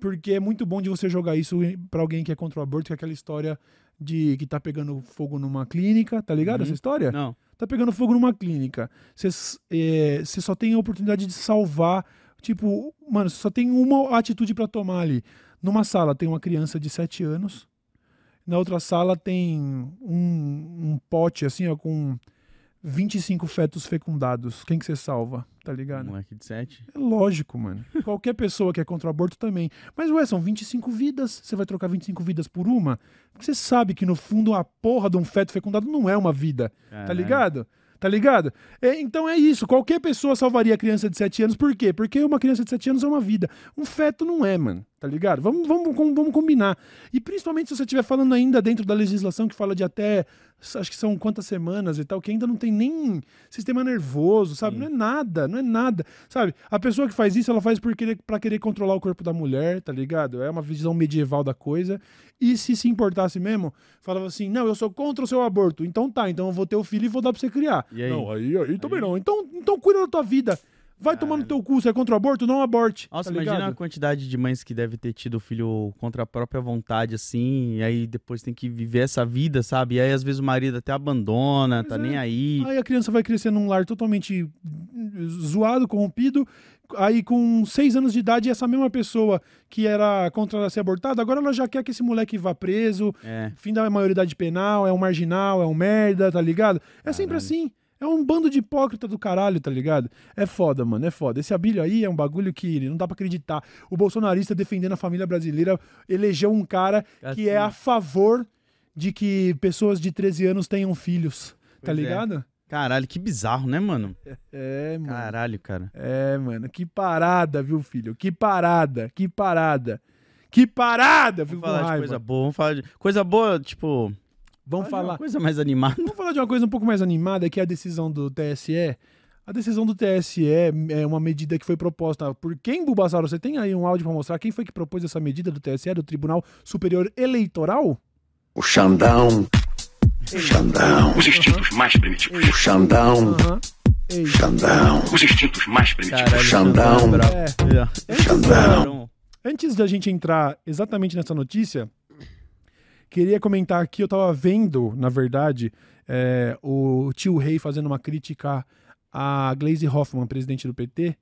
porque é muito bom de você jogar isso pra alguém que é contra o aborto, que é aquela história de que tá pegando fogo numa clínica, tá ligado Uhum. essa história? Não. Tá pegando fogo numa clínica. Você você só tem a oportunidade de salvar, tipo, mano, só tem uma atitude pra tomar ali. Numa sala tem uma criança de 7 anos, na outra sala tem um, um pote assim, ó, com 25 fetos fecundados. Quem que você salva? Tá ligado? Moleque de sete. É lógico, mano. Qualquer pessoa que é contra o aborto também. Mas, ué, são 25 vidas. Você vai trocar 25 vidas por uma? Porque você sabe que, no fundo, a porra de um feto fecundado não é uma vida. Tá Caralho. ligado? Tá ligado? É, então é isso. Qualquer pessoa salvaria a criança de 7 anos. Por quê? Porque uma criança de 7 anos é uma vida. Um feto não é, mano. Tá ligado? Vamos, vamos, vamos combinar. E principalmente se você estiver falando ainda dentro da legislação que fala de até. Acho que são quantas semanas e tal, que ainda não tem nem sistema nervoso, sabe? Não é nada, não é nada. Sabe? A pessoa que faz isso, ela faz por querer, pra querer controlar o corpo da mulher, tá ligado? É uma visão medieval da coisa. E se se importasse mesmo, falava assim: não, eu sou contra o seu aborto. Então tá, então eu vou ter o filho e vou dar pra você criar. Aí? Não, aí, aí também Aí? não. Então, então cuida da tua vida. Vai tomar no teu cu. Você é contra o aborto? Não aborte. Nossa, tá imagina a quantidade de mães que deve ter tido filho contra a própria vontade, assim, e aí depois tem que viver essa vida, sabe? E aí às vezes o marido até abandona, Pois tá é. nem aí. Aí a criança vai crescer num lar totalmente zoado, corrompido. Aí, com seis anos de idade, essa mesma pessoa que era contra ser abortada, agora ela já quer que esse moleque vá preso, É. fim da maioridade penal, é um marginal, é um merda, tá ligado? É sempre Caralho. assim. É um bando de hipócrita do caralho, tá ligado? É foda, mano, é foda. Esse Abílio aí é um bagulho que não dá pra acreditar. O bolsonarista defendendo a família brasileira elegeu um cara que é Assim. a favor de que pessoas de 13 anos tenham filhos, tá Pois é. ligado? Caralho, que bizarro, né, mano? É, mano. Caralho, cara. É, mano, que parada, viu, filho? Que parada, que parada. Que parada! Vamos falar de coisa boa. Vamos falar de coisa boa, tipo. Vamos de uma falar. coisa mais animada. Vamos falar de uma coisa um pouco mais animada, que é a decisão do TSE. A decisão do TSE é uma medida que foi proposta por quem, Bulbasauro? Você tem aí um áudio pra mostrar? Quem foi que propôs essa medida do TSE, do Tribunal Superior Eleitoral? O Xandão. Xandão. Os instintos mais primitivos. O Xandão. Aham. Ei. Xandão. Os instintos mais primitivos. Caralho, Xandão. Xandão é. É. Antes, Xandão. antes da gente entrar exatamente nessa notícia, queria comentar aqui, eu tava vendo, na verdade, é, o tio Rei fazendo uma crítica a Glaze Hoffman, presidente do PT,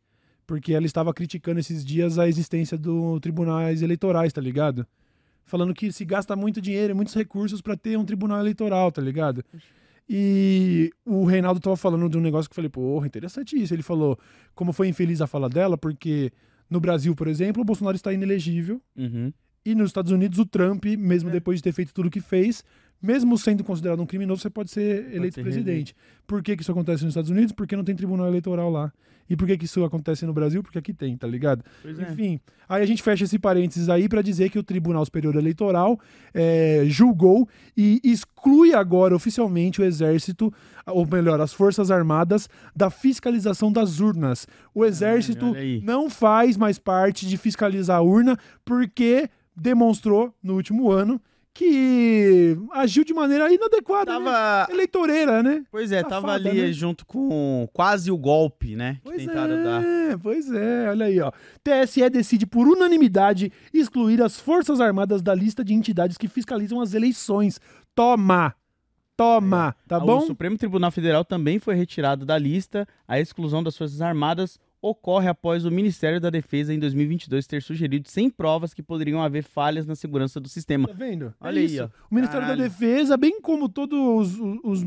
porque ela estava criticando esses dias a existência do tribunais eleitorais, tá ligado? Falando que se gasta muito dinheiro e muitos recursos para ter um tribunal eleitoral, tá ligado? E o Reinaldo tava falando de um negócio que eu falei, porra, interessante isso. Ele falou como foi infeliz a fala dela, porque no Brasil, por exemplo, o Bolsonaro está inelegível. Uhum. E nos Estados Unidos, o Trump, mesmo depois de ter feito tudo o que fez, mesmo sendo considerado um criminoso, você pode ser eleito ser presidente. Por que, que isso acontece nos Estados Unidos? Porque não tem tribunal eleitoral lá. E por que, que isso acontece no Brasil? Porque aqui tem, tá ligado? Pois é. Enfim, aí a gente fecha esse parênteses aí pra dizer que o Tribunal Superior Eleitoral é, julgou e exclui agora oficialmente o Exército, ou melhor, as Forças Armadas, da fiscalização das urnas. O Exército olha aí. não faz mais parte de fiscalizar a urna porque demonstrou no último ano que agiu de maneira inadequada, né? Tava. eleitoreira, né? Pois é, tava Safada, ali né? junto com quase o golpe, né? Que Pois tentaram dar. é, pois é, olha aí, ó. TSE decide por unanimidade excluir as Forças Armadas da lista de entidades que fiscalizam as eleições. Toma! Toma, tá Ah, O bom? Supremo Tribunal Federal também foi retirado da lista. A exclusão das Forças Armadas ocorre após o Ministério da Defesa em 2022 ter sugerido sem provas que poderiam haver falhas na segurança do sistema. Tá vendo? Olha é aí, isso. ó. O Ministério Caralho. da Defesa, bem como todos os, os-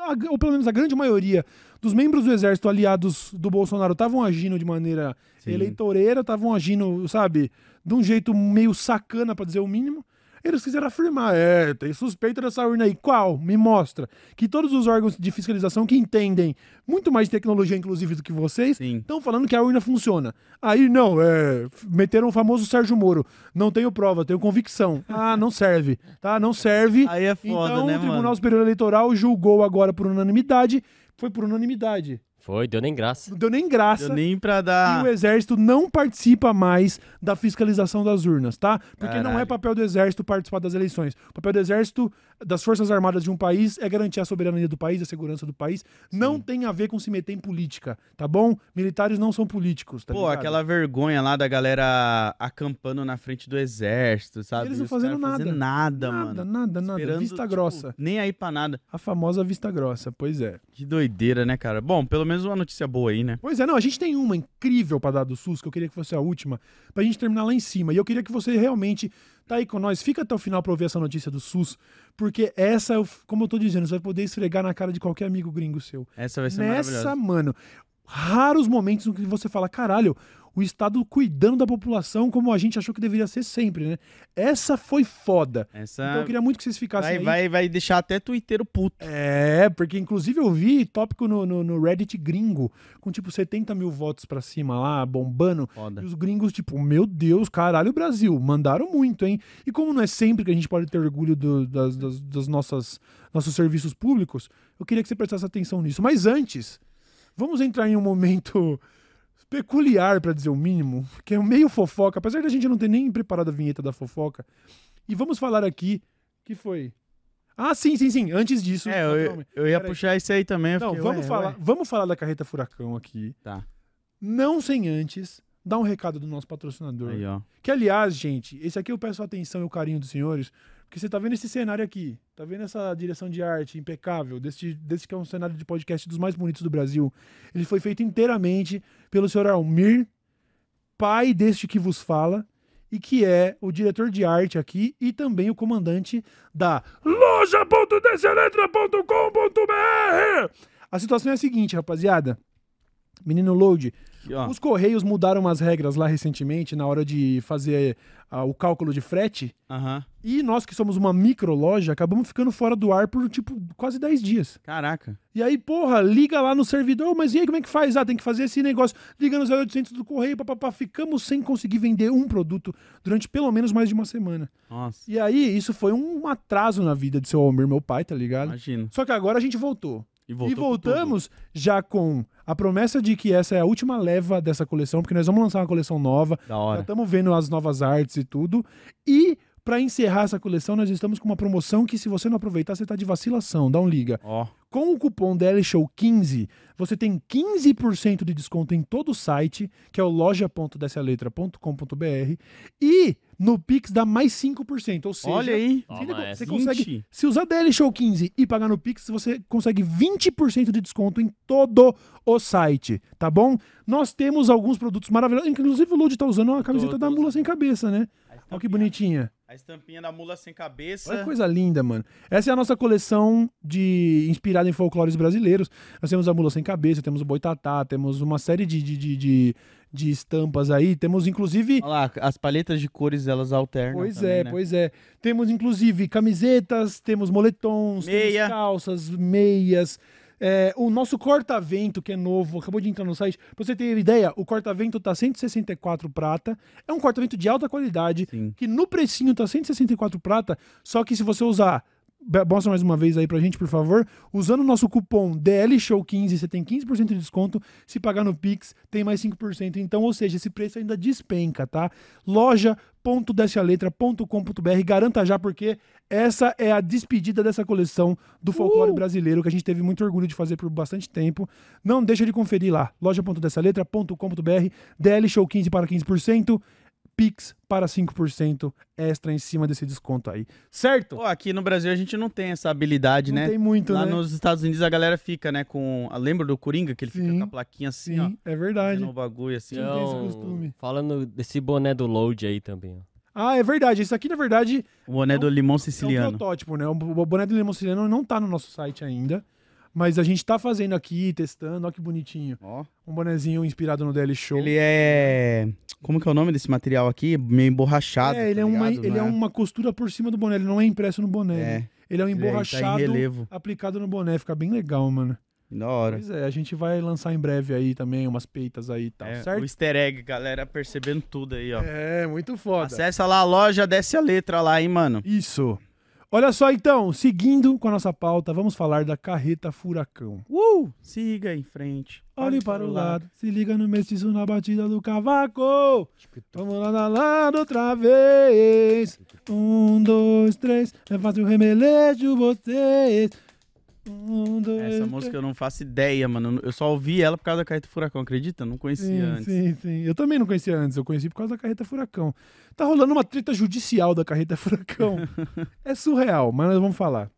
a- ou pelo menos a grande maioria dos membros do Exército aliados do Bolsonaro estavam agindo de maneira Sim. eleitoreira, estavam agindo, sabe, de um jeito meio sacana, pra dizer o mínimo. Eles quiseram afirmar, é, tem suspeita dessa urna aí. Qual? Me mostra. Que todos os órgãos de fiscalização que entendem muito mais tecnologia, inclusive, do que vocês, estão falando que a urna funciona. Aí, não, é, meteram o famoso Sérgio Moro. Não tenho prova, tenho convicção. Ah, não serve, tá? Não serve. Aí é foda, então, né, o Tribunal mano? Superior Eleitoral julgou agora por unanimidade. Foi por unanimidade. Foi, deu nem graça. Não deu nem graça. Deu nem pra E dar. o Exército não participa mais da fiscalização das urnas, tá? Porque não é Caralho. papel do Exército participar das eleições. O papel do Exército, das Forças Armadas de um país, é garantir a soberania do país, a segurança do país. Não tem a ver com se meter em política, tá bom? Militares não são políticos, tá Pô, ligado? aquela vergonha lá da galera acampando na frente do exército, sabe? eles não fazendo caras fazendo nada, Nada, mano. nada, nada. Esperando, Vista tipo, grossa. Nem aí pra nada. A famosa vista grossa, pois é. Que doideira, né, cara? Bom, pelo menos uma notícia boa aí, né? Pois é, não, a gente tem uma incrível pra dar do SUS, que eu queria que fosse a última, pra gente terminar lá em cima. E eu queria que você realmente tá aí com nós, fica até o final pra ouvir essa notícia do SUS, porque essa, como eu tô dizendo, você vai poder esfregar na cara de qualquer amigo gringo seu. Essa vai ser Nessa, maravilhosa. mano, raros momentos em que você fala, caralho, o Estado cuidando da população como a gente achou que deveria ser sempre, né? Essa foi foda. Essa Então eu queria muito que vocês ficassem vai, aí. vai, vai deixar até twitteiro puto. É, porque inclusive eu vi tópico no, no, no Reddit gringo, com tipo 70 mil votos pra cima lá, bombando. Foda. E os gringos, tipo, meu Deus, caralho, Brasil, mandaram muito, hein? E como não é sempre que a gente pode ter orgulho do- das, das, das nossas, nossos serviços públicos, eu queria que você prestasse atenção nisso. Mas antes, vamos entrar em um momento peculiar, pra dizer o mínimo, que é meio fofoca, apesar da gente não ter nem preparado a vinheta da fofoca. E vamos falar aqui, que foi... Ah, sim, sim, sim, antes disso... É, eu, eu ia puxar isso aí também. Não, fiquei, vamos ué, falar, ué. vamos falar da carreta furacão aqui. Tá. Não sem antes dar um recado do nosso patrocinador. Aí, ó. Que, aliás, gente, esse aqui eu peço a atenção e o carinho dos senhores, porque você tá vendo esse cenário aqui, tá vendo essa direção de arte impecável, desse, desse que é um cenário de podcast dos mais bonitos do Brasil. Ele foi feito inteiramente pelo senhor Almir, pai deste que vos fala, e que é o diretor de arte aqui e também o comandante da loja.dceletra.com.br. A situação é a seguinte, rapaziada. Menino Load, ó. os Correios mudaram umas regras lá recentemente na hora de fazer ah, o cálculo de frete. Aham. E nós que somos uma micro loja, acabamos ficando fora do ar por, tipo, quase 10 dias. Caraca. E aí, porra, liga lá no servidor, mas e aí como é que faz? Ah, tem que fazer esse negócio. Liga no 0800 do correio, papapá. Ficamos sem conseguir vender um produto durante pelo menos mais de uma semana. Nossa. E aí, isso foi um atraso na vida de seu Almir, meu pai, tá ligado? Imagino. Só que agora a gente voltou. E, e com voltamos já com a promessa de que essa é a última leva dessa coleção, porque nós vamos lançar uma coleção nova. Da Já hora. estamos vendo as novas artes e tudo. E para encerrar essa coleção, nós estamos com uma promoção que se você não aproveitar, você tá de vacilação. Dá um liga. Ó. Com o cupom DLSHOW15, você tem 15% de desconto em todo o site, que é o loja.dessaletra.com.br. E no Pix dá mais 5%. Ou seja, Olha aí. você, ainda Toma essa. você consegue. 20. Se usar DLShow15 e pagar no Pix, você consegue 20% de desconto em todo o site, tá bom? Nós temos alguns produtos maravilhosos. Inclusive o Lud tá usando uma camiseta tô da mula usando. sem cabeça, né? Olha que bonitinha. A estampinha da mula sem cabeça. Olha que coisa linda, mano. Essa é a nossa coleção de inspirada em folclores brasileiros. Nós temos a Mula Sem Cabeça, temos o Boitatá, temos uma série de, de, de, de, de estampas aí. Temos, inclusive... Olha lá, as palhetas de cores elas alternam. Pois também, é, né? pois é. Temos, inclusive, camisetas, temos moletons, Meia. temos calças, meias. É, o nosso corta-vento, que é novo, acabou de entrar no site. Pra você ter ideia, o corta-vento tá 164 prata. É um corta-vento de alta qualidade, Sim. que no precinho tá 164 prata, só que se você usar Mostra mais uma vez aí pra gente, por favor. Usando o nosso cupom DLSHOW15, você tem 15% de desconto. Se pagar no Pix, tem mais 5%. Então, ou seja, esse preço ainda despenca, tá? loja.descealetra.com.br. Garanta já, porque essa é a despedida dessa coleção do folclore brasileiro, que a gente teve muito orgulho de fazer por bastante tempo. Não deixa de conferir lá. loja.descealetra.com.br. DLShow15 para 15%. Pix para 5% extra em cima desse desconto aí. Certo? Pô, aqui no Brasil a gente não tem essa habilidade, Não né? tem muito, Lá né? nos Estados Unidos a galera fica, né, com... Lembra do Coringa? Que ele fica Sim. com a plaquinha assim, Sim, ó. é verdade. O bagulho assim. Não tem esse costume. falando desse boné do Load aí também. ó. Ah, é verdade. Isso aqui, na verdade, O boné do limão é um siciliano. protótipo, né? O o boné do limão siciliano não tá no nosso site ainda. Mas a gente tá fazendo aqui, testando. Olha que bonitinho. Ó. Um bonezinho inspirado no DL Show. Ele é... Como que é o nome desse material aqui? Meio emborrachado, É, ele, tá é, uma, ligado? ele é Não uma costura por cima do boné. Ele não é impresso no boné. É, né? Ele é um ele tá emborrachado em relevo. aplicado no boné. Fica bem legal, mano. Da hora. Pois é, a gente vai lançar em breve aí também umas peitas aí e tal, É, certo? o easter egg, galera, percebendo tudo aí, ó. É, muito foda. Acessa lá a loja, desce a letra lá, hein, mano. Isso. Olha só então, seguindo com a nossa pauta, vamos falar da carreta furacão. Uh! Siga em frente. Olhe para o lado, se liga no mestiço na batida do cavaco. Vamos lá, lá, lá, outra vez. Um, dois, três, é fácil remelejo vocês. Essa música eu não faço ideia, mano. Eu só ouvi ela por causa da Carreta Furacão, acredita? Não conhecia Sim, antes. sim, sim. Eu também não conhecia antes, eu conheci por causa da carreta furacão. Tá rolando uma treta judicial da carreta furacão. é surreal, mas nós vamos falar.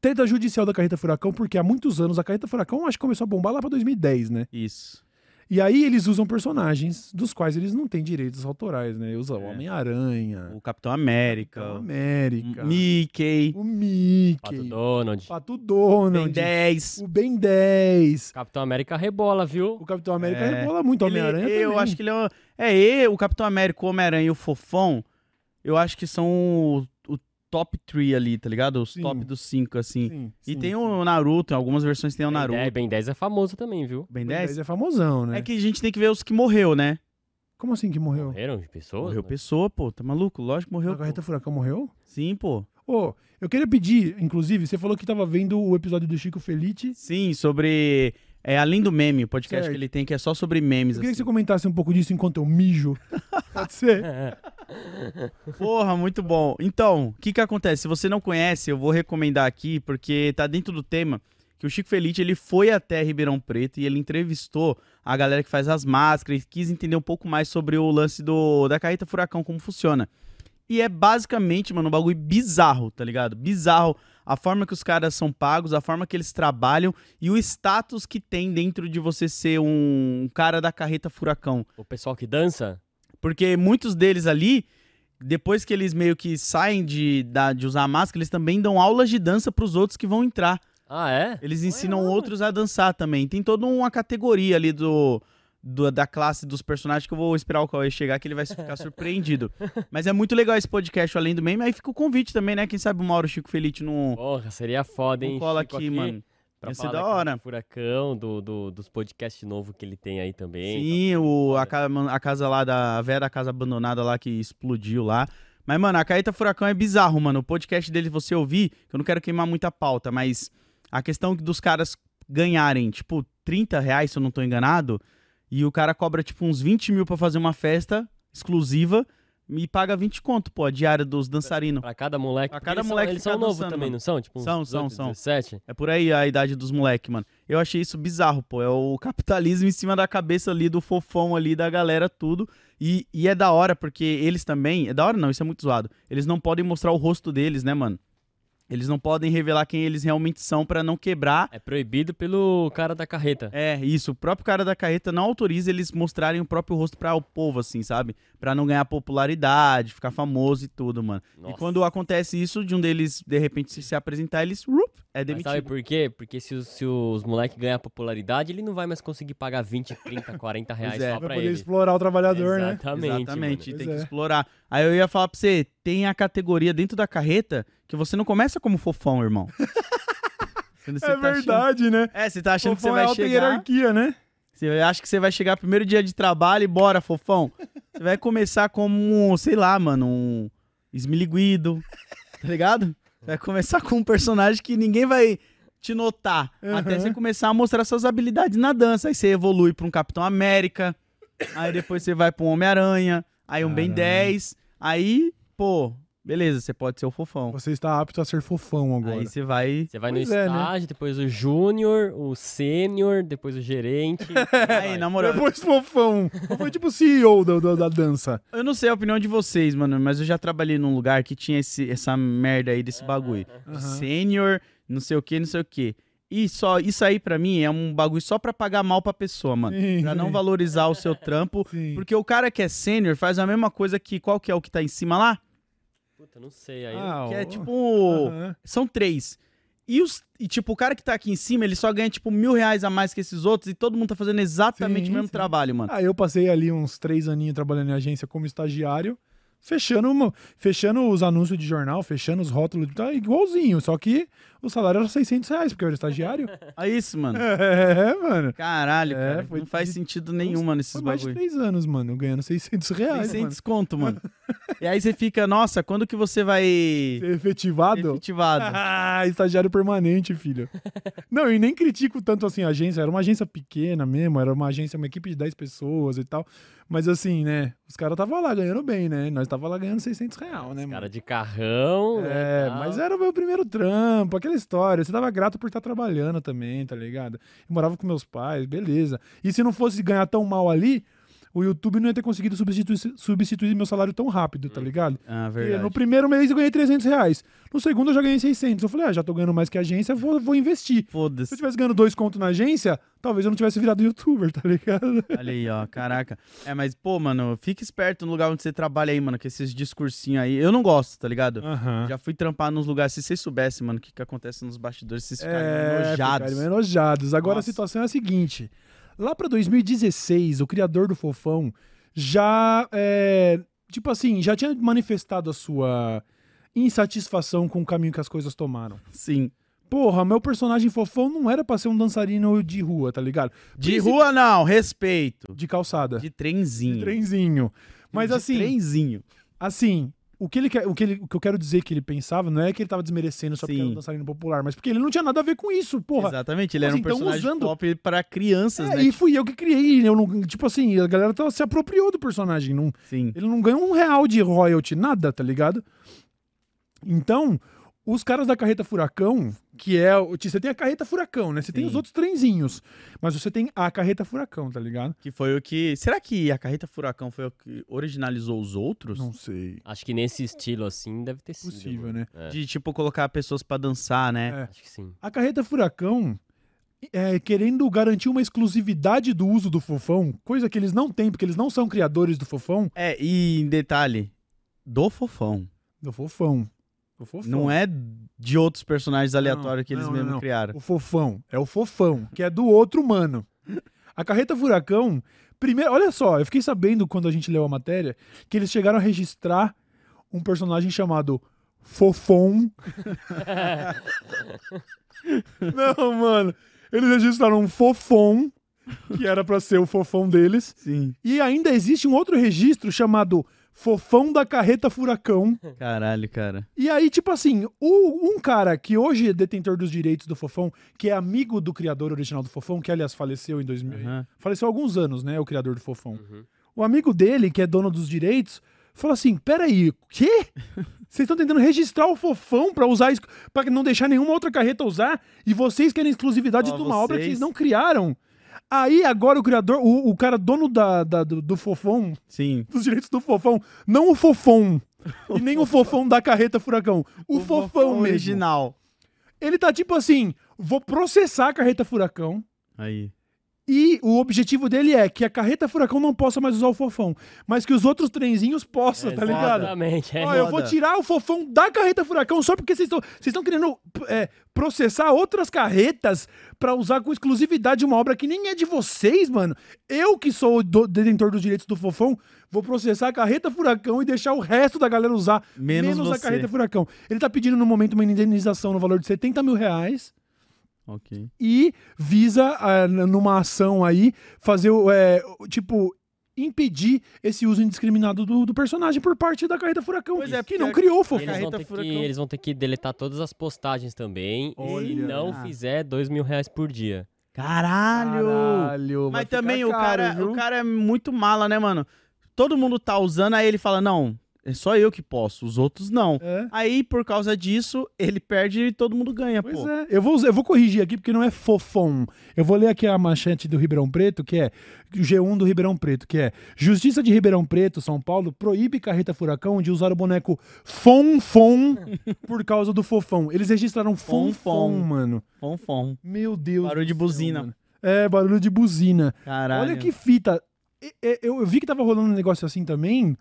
Treta judicial da carreta furacão, porque há muitos anos a carreta furacão acho que começou a bombar lá pra 2010, né? Isso. E aí eles usam personagens dos quais eles não têm direitos autorais, né? Usa o É. Homem-Aranha, O Capitão América. Capitão o América, Mickey. o Mickey, Pato Donald. Pato Donald, 10. o Ben 10. Capitão América rebola, viu? O Capitão América É. rebola muito, o Ele- Homem-Aranha Eu acho que ele é. o- É, ele, o Capitão América, o Homem-Aranha e o Fofão. Eu acho que são o, o top 3 ali, tá ligado? Os Sim. top dos 5, assim. Sim, e sim, tem sim. o Naruto, em algumas versões tem o Naruto. 10, Ben 10 é famoso também, viu? Ben O Ben 10? 10 é famosão, né? É que a gente tem que ver os que morreu, né? Como assim que morreu? Morreram de pessoas? Morreu né? pessoa, pô. Tá maluco? Lógico que morreu. A carreta pô. furacão morreu? Sim, pô. Ô, eu queria pedir, inclusive, você falou que tava vendo o episódio do Chico Felite. Sim, sobre. É além do meme, o podcast Certo. que ele tem, que é só sobre memes. Eu queria que você assim. comentasse um pouco disso enquanto eu mijo. Pode ser? Porra, muito bom. Então, o que que acontece? Se você não conhece, eu vou recomendar aqui, porque tá dentro do tema que o Chico Felite, ele foi até Ribeirão Preto e ele entrevistou a galera que faz as máscaras e quis entender um pouco mais sobre o lance do da carreta furacão, como funciona. E é basicamente, mano, um bagulho bizarro, tá ligado? Bizarro a forma que os caras são pagos, a forma que eles trabalham e o status que tem dentro de você ser um cara da carreta furacão. O pessoal que dança? Porque muitos deles ali, depois que eles meio que saem de, da- de usar a máscara, eles também dão aulas de dança pros outros que vão entrar. Ah, é? Eles ensinam outros a dançar também. Tem toda uma categoria ali do, do- da classe dos personagens que eu vou esperar o Cauê chegar, que ele vai ficar surpreendido. Mas é muito legal esse podcast além do meme. Aí fica o convite também, né? Quem sabe o Mauro Chico Felite não, Porra, seria foda, hein? cola Chico aqui, mano. Pra Ia ser da hora. Furacão, do, do- dos podcasts novos que ele tem aí também. Sim, o, a, a casa lá da. A véia da casa abandonada lá que explodiu lá. Mas, mano, a Caeta Furacão é bizarro, mano. O podcast dele, você ouvir, que eu não quero queimar muita pauta, mas a questão dos caras ganharem, tipo, 30 reais, se eu não tô enganado, e o cara cobra, tipo, uns 20 mil pra fazer uma festa exclusiva e paga 20 conto, pô, a diária dos dançarinos. Pra cada moleque. Pra cada eles moleque São, eles são novos também, mano. não são? Tipo, uns São, são, 18, são. 17? É por aí a idade dos moleques, mano. Eu achei isso bizarro, pô. É o capitalismo em cima da cabeça ali do fofão ali da galera, tudo. E, e é da hora, porque eles também. É da hora não, isso é muito zoado. Eles não podem mostrar o rosto deles, né, mano? Eles não podem revelar quem eles realmente são pra não quebrar. É proibido pelo cara da carreta. É, isso. O próprio cara da carreta não autoriza eles mostrarem o próprio rosto pra o povo, assim, sabe? Pra não ganhar popularidade, ficar famoso e tudo, mano. E Nossa. quando acontece isso, de um deles, de repente, se, se apresentar, eles. Rup, é Mas demitido. sabe por quê? Porque se os, se os moleques ganhar popularidade, ele não vai mais conseguir pagar 20, 30, 40 reais Pois é. só Vai pra poder ele. explorar o trabalhador, né? Exatamente. Exatamente, mano. tem Pois que é. explorar. Aí eu ia falar pra você, tem a categoria dentro da carreta que você não começa como fofão, irmão. É tá achando- verdade, né? É, você tá achando que você Fofão é vai alta chegar... hierarquia, né? Você acha que você vai chegar primeiro dia de trabalho e bora, fofão? Você vai começar como, sei lá, mano, um esmiliguido, tá ligado? Vai começar com um personagem que ninguém vai te notar. Até Aham. você começar a mostrar suas habilidades na dança. Aí você evolui pra um Capitão América. Aí depois você vai pra um Homem-Aranha. Aí um Ben Caralho. 10. Aí, pô, beleza, você pode ser o fofão. Você está apto a ser fofão agora. Aí você vai. Você vai Pois no é, né? estágio, depois o júnior, o sênior, depois o gerente. Aí, na moral, Depois fofão. Foi tipo o CEO da, da, da dança. eu não sei a opinião de vocês, mano, mas eu já trabalhei num lugar que tinha esse, essa merda aí desse bagulho. Aham. Sênior, não sei o que, não sei o que. E só, isso aí pra mim é um bagulho só pra pagar mal pra pessoa, mano. Sim, Pra não sim. valorizar o seu trampo. Sim. Porque o cara que é sênior faz a mesma coisa que qual que é o que tá em cima lá? Puta, não sei. Aí Ah, Que é tipo. São três. E, os, e, tipo, o cara que tá aqui em cima, ele só ganha, tipo, mil reais a mais que esses outros e todo mundo tá fazendo exatamente Sim, o mesmo sim. trabalho, mano. Ah, eu passei ali uns três aninhos trabalhando em agência como estagiário, fechando, uma- fechando os anúncios de jornal, fechando os rótulos, tá igualzinho, só que o salário era 600 reais, porque eu era estagiário. É isso, mano. é, mano. Caralho, É, cara. foi não faz de- sentido nenhum, mano, esses Foi mais de bagulho. três anos, mano, ganhando 600 reais, Sem mano. desconto, mano. e aí você fica, nossa, quando que você vai Ser efetivado? efetivado? Ah, estagiário permanente, filho. Não, e nem critico tanto assim a agência. Era uma agência pequena mesmo, era uma agência, uma equipe de 10 pessoas e tal. Mas assim, né? Os caras estavam lá ganhando bem, né? Nós tava lá ganhando 600 reais, né, mano? Cara de carrão. né, É, mas era o meu primeiro trampo, aquela história. Você tava grato por estar trabalhando também, tá ligado? Eu morava com meus pais, beleza. E se não fosse ganhar tão mal ali, o YouTube não ia ter conseguido substituir, substituir meu salário tão rápido, tá ligado? Ah, verdade. no primeiro mês eu ganhei 300 reais. No segundo eu já ganhei 600. Eu falei, ah, já tô ganhando mais que a agência, vou, vou investir. Se eu Foda-se. tivesse ganhando dois contos na agência, talvez eu não tivesse virado youtuber, tá ligado? Olha aí, ó, caraca. É, mas, pô, mano, fica esperto no lugar onde você trabalha aí, mano, com esses discursinhos aí. Eu não gosto, tá ligado? Aham. Já fui trampar nos lugares, se vocês soubessem, mano, o que, que acontece nos bastidores, vocês ficarem É, enojados. ficarem enojados. Agora Nossa. a situação é a seguinte: lá pra 2016, o criador do Fofão já, é, tipo assim, já tinha manifestado a sua insatisfação com o caminho que as coisas tomaram. Sim. Porra, meu personagem fofão não era pra ser um dançarino de rua, tá ligado? De Princip- rua, não, respeito. De calçada. De De trenzinho. trenzinho. Mas De assim, Trenzinho. assim, o que, ele, quer- o, que ele- o que eu quero dizer que ele pensava não é que ele tava desmerecendo só porque Sim. era um dançarino popular, mas porque ele não tinha nada a ver com isso, porra. Exatamente, ele era assim, um tão personagem usando- top pra crianças, É, né? e fui eu que criei, eu não, tipo assim, a galera tá- se apropriou do personagem, não, Sim. ele não ganhou um real de royalty, nada, tá ligado? Então, os caras da carreta furacão, que é, o- você tem a carreta furacão, né? Você tem Sim. os outros trenzinhos, mas você tem a carreta furacão, tá ligado? Que foi o que. Será que a carreta Furacão foi o que originalizou os outros? Não sei. Acho que nesse estilo assim deve ter sido. Possível, mano. né? É, De, tipo, colocar pessoas pra dançar, né? É. Acho que sim. A carreta furacão, é, querendo garantir uma exclusividade do uso do fofão, coisa que eles não têm, porque eles não são criadores do fofão, É, e em detalhe, do fofão. do fofão. O fofão. Não é de outros personagens aleatórios que eles não, não, mesmos não. criaram. O fofão. É o fofão, que é do outro mano. A carreta furacão. Primeiro, olha só, eu fiquei sabendo quando a gente leu a matéria que eles chegaram a registrar um personagem chamado Fofão. não, mano. Eles registraram um Fofão, que era pra ser o fofão deles. Sim. E ainda existe um outro registro chamado Fofão da Carreta Furacão. Caralho, cara. E aí, tipo assim, o- um cara que hoje é detentor dos direitos do Fofão, que é amigo do criador original do Fofão, que aliás faleceu em 2000. Aham. Faleceu há alguns anos, né? O criador do Fofão. Uhum. O amigo dele, que é dono dos direitos, falou assim: peraí, o quê? Vocês estão tentando registrar o Fofão pra usar isso, pra não deixar nenhuma outra carreta usar, e vocês querem exclusividade Ó, de uma obra que vocês- vocês não criaram. Aí agora o criador, o, o cara dono da, da- do, do Fofão, Sim. dos direitos do Fofão, não o Fofão. e nem o Fofão da carreta Furacão. O, fofão, mesmo. original. Ele tá tipo assim: vou processar a carreta Furacão. Aí. E o objetivo dele é que a carreta Furacão não possa mais usar o Fofão, mas que os outros trenzinhos possam, tá ligado? Exatamente. É. Ó, eu vou tirar o Fofão da carreta Furacão só porque vocês estão vocês estão querendo é, processar outras carretas pra usar com exclusividade uma obra que nem é de vocês, mano. Eu que sou o do- detentor dos direitos do Fofão, vou processar a carreta Furacão e deixar o resto da galera usar Menos a você. carreta Furacão. Ele tá pedindo no momento uma indenização no valor de 70 mil reais Ok. e visa, ah, numa ação aí, fazer, o, é, tipo, impedir esse uso indiscriminado do, do personagem por parte da carreta Furacão, Pois é, que porque não criou o Eles Fofão. vão, Carreta ter que, Furacão. eles vão ter que deletar todas as postagens também Olha. se não fizer dois mil reais por dia. Caralho! Caralho, Mas também ficar o cara, caro, viu? o cara é muito mala, né, mano? Todo mundo tá usando, aí ele fala: não, é só eu que posso, os outros não. É. Aí, por causa disso, ele perde e todo mundo ganha, Pois pô. é, eu vou, eu vou corrigir aqui porque não é fofão. Eu vou ler aqui a manchete do Ribeirão Preto, que é o G1 do Ribeirão Preto, que é Justiça de Ribeirão Preto, São Paulo, proíbe carreta furacão de usar o boneco Fonfon por causa do fofão. Eles registraram Fonfon, Fonfon. mano. Fom, fom. Meu Deus. Barulho de céu, buzina. mano. É, barulho de buzina. Caralho. Olha que fita. E- e- Eu vi que tava rolando um negócio assim também.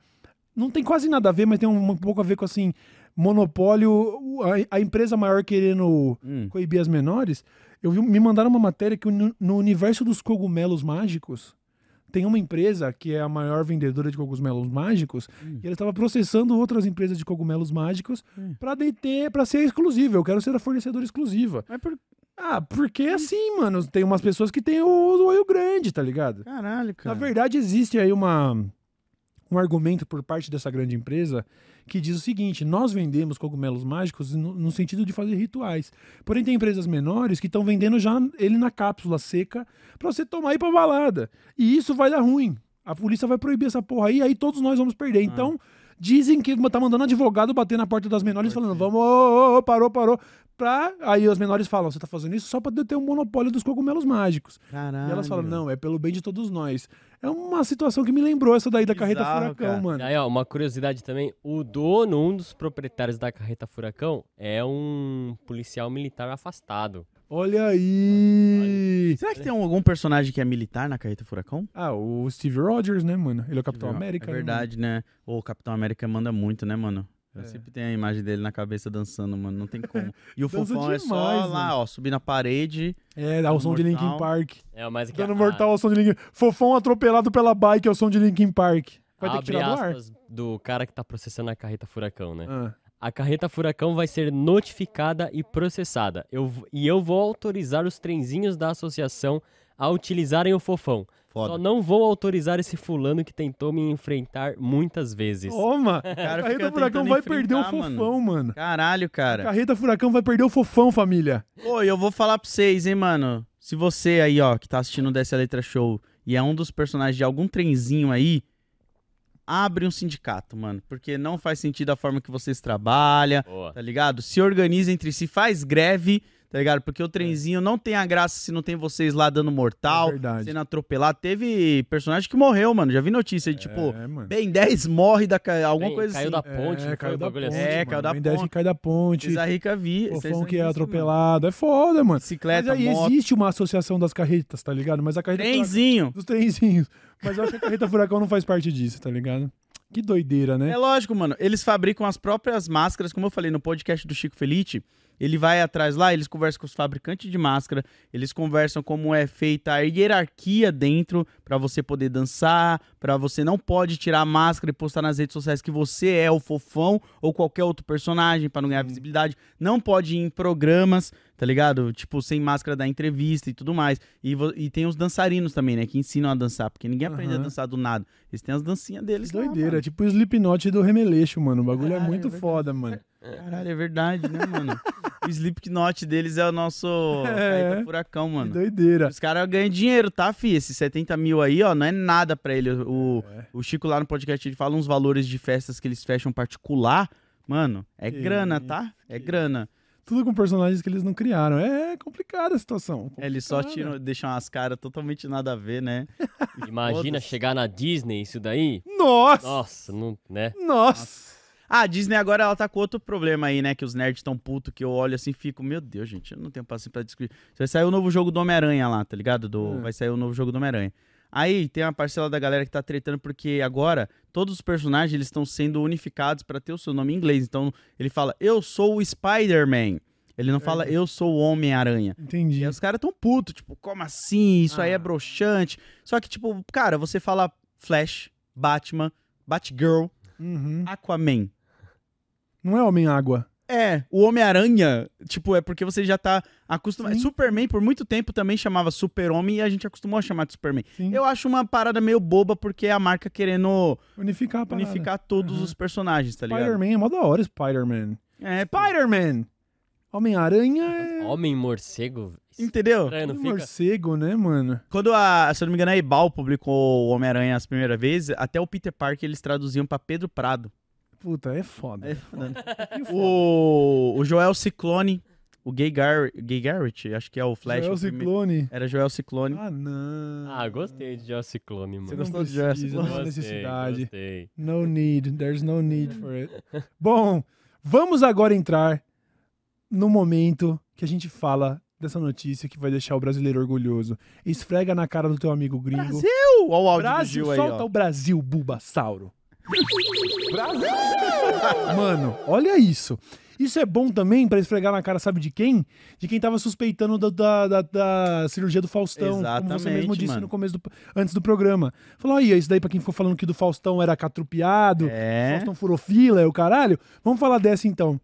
Não tem quase nada a ver, mas tem um, um pouco a ver com assim, monopólio, a, a empresa maior querendo Hum. coibir as menores. Eu vi, me mandaram uma matéria que no, no universo dos cogumelos mágicos tem uma empresa que é a maior vendedora de cogumelos mágicos Hum. e ela estava processando outras empresas de cogumelos mágicos Hum. pra deter, para ser exclusiva. Eu quero ser a fornecedora exclusiva. Mas por... Ah, porque assim, mano, tem umas pessoas que têm o, o olho grande, tá ligado? Caralho, cara. Na verdade, existe aí uma, um argumento por parte dessa grande empresa que diz o seguinte: nós vendemos cogumelos mágicos no, no sentido de fazer rituais. Porém, tem empresas menores que estão vendendo já ele na cápsula seca pra você tomar e pra balada. E isso vai dar ruim. A polícia vai proibir essa porra aí, aí todos nós vamos perder. Então, dizem que tá mandando advogado bater na porta das menores falando: vamos, ô, ô, ô, parou, parou. Pra... Aí os menores falam: você tá fazendo isso só pra ter um monopólio dos cogumelos mágicos. Caralho. E elas falam, não, é pelo bem de todos nós. É uma situação que me lembrou essa daí da carreta Bizarro, furacão, cara. mano. E aí, ó, uma curiosidade também, o dono, um dos proprietários da carreta Furacão, é um policial militar afastado. Olha aí! Será que tem um- algum personagem que é militar na Carreta Furacão? Ah, o Steve Rogers, né, mano? Ele é o Capitão América. É né, verdade, né? Ô, O Capitão América manda muito, né, mano? Eu É. sempre tenho a imagem dele na cabeça dançando, mano. Não tem como. E o fofão é só demais, lá, ó, subir na parede. É, dá o som de Linkin Mortal. Park. É, mas aqui, Dando a- mortal ao som de Linkin Fofão atropelado pela bike é o som de Linkin Park. Vai ter que tirar do ar. do cara que tá processando a carreta Furacão, né? Ah. A carreta Furacão vai ser notificada e processada. Eu, e eu vou autorizar os trenzinhos da associação a utilizarem o fofão. Foda. Só não vou autorizar esse fulano que tentou me enfrentar muitas vezes. Toma! Cara carreta Furacão vai perder o Fofão, mano. Caralho, A cara. carreta Furacão vai perder o Fofão, família. Pô, e eu vou falar pra vocês, hein, mano. Se você aí, ó, que tá assistindo o Dessa Letra Show e é um dos personagens de algum trenzinho aí, abre um sindicato, mano. Porque não faz sentido a forma que vocês trabalham, Boa. tá ligado? Se organiza entre si, faz greve, tá ligado? Porque o trenzinho não tem a graça se não tem vocês lá dando mortal, É verdade. sendo atropelado. Teve personagem que morreu, mano. Já vi notícia de, tipo, é, mano. bem 10 morre da ca- alguma Bem, coisa caiu assim. da ponte, foi caiu da bagulho ponte, assim? É, caiu da Bem dez que ponte. cai da ponte. Cisa Rica vi. Fofão que é atropelado. É foda, mano. Bicicleta, Mas aí moto. existe uma associação das carretas, tá ligado? Mas a carreta Trenzinho. dos trenzinhos. Mas eu acho que a carreta furacão não faz parte disso, tá ligado? Que doideira, né? É lógico, mano. Eles fabricam as próprias máscaras, como eu falei no podcast do Chico Felite. Ele vai atrás lá, eles conversam com os fabricantes de máscara, eles conversam como é feita a hierarquia dentro pra você poder dançar, pra você não pode tirar a máscara e postar nas redes sociais que você é o fofão ou qualquer outro personagem pra não ganhar visibilidade. Não pode ir em programas, tá ligado? Tipo, sem máscara da entrevista e tudo mais. E, e tem os dançarinos também, né, que ensinam a dançar, porque ninguém aprende a Aham. dançar do nada. Eles têm as dancinhas deles Que lá, doideira. mano. tipo o Slipknot do Remeleixo, mano. O bagulho é Caralho, muito é foda, mano. Caralho, é verdade, né, mano? o Slipknot deles é o nosso É. Furacão, Que mano. doideira. Os caras ganham dinheiro, tá, fi? Esses 70 mil aí, ó, não é nada pra ele. O, É. o Chico lá no podcast, ele fala uns valores de festas que eles fecham particular. Mano, é Que grana, isso, tá? É grana. Tudo com personagens que eles não criaram. É complicada a situação. É, Eles só Complicada. tiram, deixam as caras totalmente nada a ver, né? Imagina chegar na Disney isso daí. Nossa! Nossa, não, né? Nossa! Ah, a Disney agora ela tá com outro problema aí, né? Que os nerds tão putos que eu olho assim e fico, meu Deus, gente, eu não tenho paciência pra discutir. Vai sair o novo jogo do Homem-Aranha lá, tá ligado? Do, Hum. Vai sair o novo jogo do Homem-Aranha. Aí tem uma parcela da galera que tá tretando porque agora todos os personagens eles estão sendo unificados pra ter o seu nome em inglês. Então ele fala, eu sou o Spider-Man. Ele não fala, eu sou o Homem-Aranha. Entendi. E os caras tão putos, tipo, como assim? Isso aí é Ah. broxante. Só que, tipo, cara, você fala Flash, Batman, Batgirl, Uhum. Aquaman. Não é Homem-Água. É, o Homem-Aranha, tipo, é porque você já tá acostumado. Sim. Superman, por muito tempo, também chamava Super-Homem e a gente acostumou a chamar de Superman. Sim. Eu acho uma parada meio boba porque é a marca querendo Unificar unificar todos Uhum. os personagens, tá ligado? Spider-Man é mó da hora, Spider-Man. É. Spider-Man! Homem-Aranha é. Homem morcego. Entendeu? Estranho, fica? morcego, né, mano? Quando a, se eu não me engano, a Ebal publicou o Homem-Aranha as primeiras vezes, até o Peter Parker eles traduziam pra Pedro Prado. Puta, é foda. É foda. Que foda. O, o Joel Ciclone, o Gay, Gar Gay Garrett, acho que é o Flash. Joel o Ciclone. Era Joel Ciclone. Ah, não. Ah, gostei de Joel Ciclone, mano. Você Não gostou de Joel não há Gostei, necessidade. gostei. No need. There's no need for it. Bom, vamos agora entrar no momento que a gente fala dessa notícia que vai deixar o brasileiro orgulhoso. Esfrega na cara do teu amigo gringo. Brasil! Olha o áudio Brasil, do Gil aí, solta ó. o Brasil, Bulbasauro. Mano, olha isso. Isso é bom também pra esfregar na cara, sabe de quem? De quem tava suspeitando da, da, da- da cirurgia do Faustão. como você Exatamente, mesmo disse mano. no começo do, antes do programa. Falou, aí, isso daí pra quem ficou falando que do Faustão era catrupiado, É. Faustão furou fila, é o caralho. Vamos falar dessa então.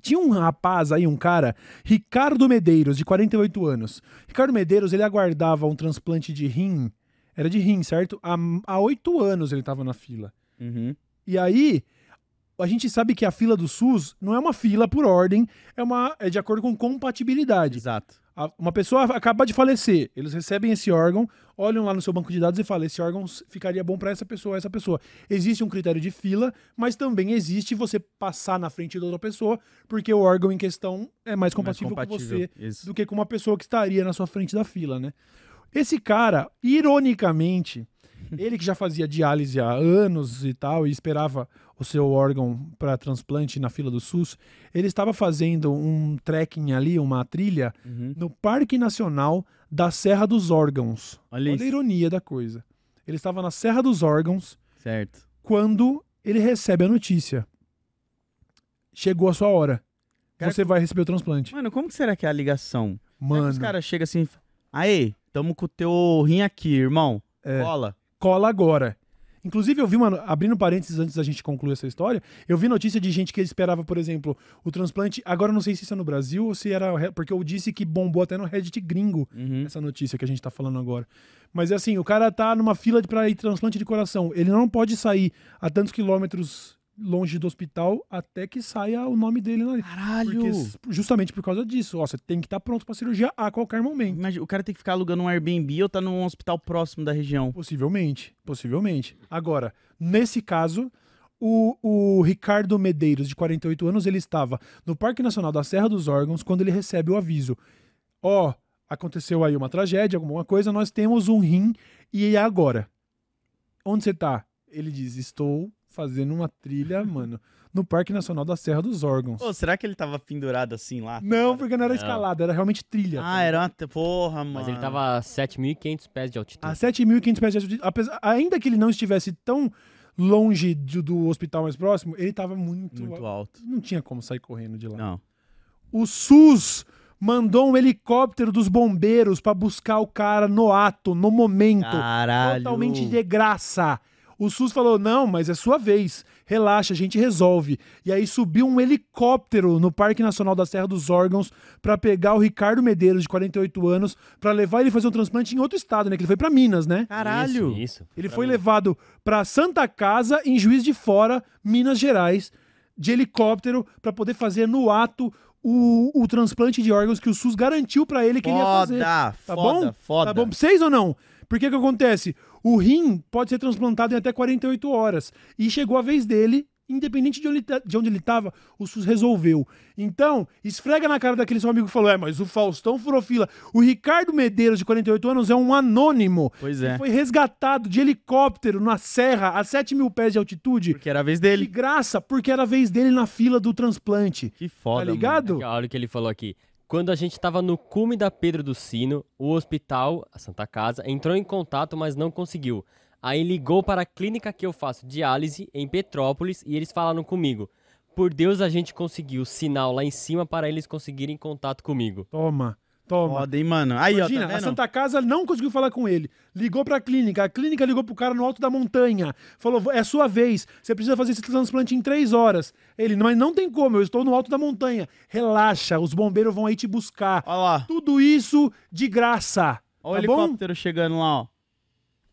Tinha um rapaz aí, um cara, Ricardo Medeiros, de 48 anos. Ricardo Medeiros, ele aguardava um transplante de rim. Era de rim, certo? Há oito anos ele tava na fila. Uhum. E aí, a gente sabe que a fila do SUS não é uma fila por ordem, é, uma, é de acordo com compatibilidade. Exato. A- Uma pessoa acaba de falecer, eles recebem esse órgão, olham lá no seu banco de dados e falam: esse órgão ficaria bom para essa pessoa, essa pessoa. Existe um critério de fila, mas também existe você passar na frente da outra pessoa, porque o órgão em questão é mais compatível, Mais com você Isso. do que com uma pessoa que estaria na sua frente da fila, né? Esse cara, ironicamente, ele que já fazia diálise há anos e tal, e esperava o seu órgão para transplante na fila do SUS, ele estava fazendo um trekking ali, uma trilha, Uhum. no Parque Nacional da Serra dos Órgãos. Olha Olha a ironia da coisa. Ele estava na Serra dos Órgãos Certo. quando ele recebe a notícia. Chegou a sua hora. Cara, Você vai receber o transplante. Mano, como que será que é a ligação? Mano, os caras chegam assim, aê, tamo com o teu rim aqui, irmão. É. Cola. Cola agora. Inclusive, eu vi, mano, abrindo parênteses antes da gente concluir essa história, eu vi notícia de gente que esperava, por exemplo, o transplante. Agora eu não sei se isso é no Brasil ou se era. Porque eu disse que bombou até no Reddit gringo Uhum. essa notícia que a gente tá falando agora. Mas é assim, o cara tá numa fila pra ir transplante de coração. Ele não pode sair a tantos quilômetros longe do hospital até que saia o nome dele na Caralho. Porque, justamente por causa disso, ó, você tem que estar pronto pra cirurgia a qualquer momento. Imagina, o cara tem que ficar alugando um Airbnb ou tá num hospital próximo da região. Possivelmente, possivelmente. Agora, nesse caso, o, o Ricardo Medeiros, de 48 anos, ele estava no Parque Nacional da Serra dos Órgãos quando ele recebe o aviso. Ó, aconteceu aí uma tragédia, alguma coisa, nós temos um rim e agora? Onde você tá? Ele diz, estou fazendo uma trilha, mano, no Parque Nacional da Serra dos Órgãos. Pô, será que ele tava pendurado assim lá? Não, porque não era Não. escalada, era realmente trilha. Ah, era uma... Porra, mano. Mas ele tava a 7.500 pés de altitude. A 7.500 pés de altitude, apesar, ainda que ele não estivesse tão longe do, do hospital mais próximo, ele tava muito. Muito alto. Não tinha como sair correndo de lá. Não. O SUS mandou um helicóptero dos bombeiros pra buscar o cara no ato, no momento. Caralho. Totalmente de graça. O SUS falou: não, mas é sua vez. Relaxa, a gente resolve. E aí subiu um helicóptero no Parque Nacional da Serra dos Órgãos pra pegar o Ricardo Medeiros, de 48 anos, pra levar ele fazer um transplante em outro estado, né? Que ele foi pra Minas, né? Caralho. Isso, isso. Ele Pra foi mim. levado pra Santa Casa, em Juiz de Fora, Minas Gerais, de helicóptero, pra poder fazer no ato o, o transplante de órgãos que o SUS garantiu pra ele que ele ia fazer. Foda, Tá foda, bom? foda. Tá bom pra vocês ou não? Porque que acontece? O rim pode ser transplantado em até 48 horas. E chegou a vez dele, independente de onde, ele tá- de onde ele tava, o SUS resolveu. Então, esfrega na cara daquele seu amigo que falou: é, mas o Faustão furou fila. O Ricardo Medeiros, de 48 anos, é um anônimo. Pois Ele é. foi resgatado de helicóptero na serra a 7 mil pés de altitude. Porque era a vez De dele. graça, porque era a vez dele na fila do transplante. Que foda, tá ligado? Aqui, Olha o que ele falou aqui. Quando a gente tava no cume da Pedro do Sino, o hospital, a Santa Casa, entrou em contato, mas não conseguiu. Aí ligou para a clínica que eu faço diálise em Petrópolis e eles falaram comigo. Por Deus a gente conseguiu sinal lá em cima para eles conseguirem contato comigo. Toma, toma. Foda, hein, mano. Aí, Imagina, ó, tá a? Santa Casa não conseguiu falar com ele. Ligou pra clínica, a clínica ligou pro cara no alto da montanha. Falou: é sua vez, você precisa fazer esse transplante em três horas. Ele, mas não tem como, eu estou no alto da montanha. Relaxa, os bombeiros vão aí te buscar. Ó lá. Tudo isso de graça. Ó o tá bom? helicóptero chegando lá, ó.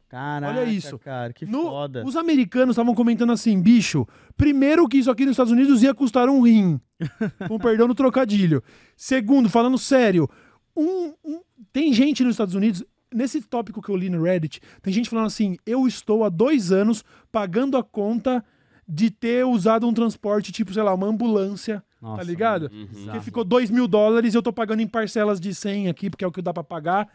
Caraca, Olha isso. cara, que No- foda. Os americanos estavam comentando assim, bicho, primeiro que isso aqui nos Estados Unidos ia custar um rim. Com perdão no trocadilho. Segundo, falando sério, um- um- tem gente nos Estados Unidos, nesse tópico que eu li no Reddit, tem gente falando assim, eu estou há dois anos pagando a conta de ter usado um transporte, tipo, sei lá, uma ambulância, Nossa, tá ligado? bizarro. ficou 2 mil dólares e eu tô pagando em parcelas de 100 aqui, porque é o que dá pra pagar.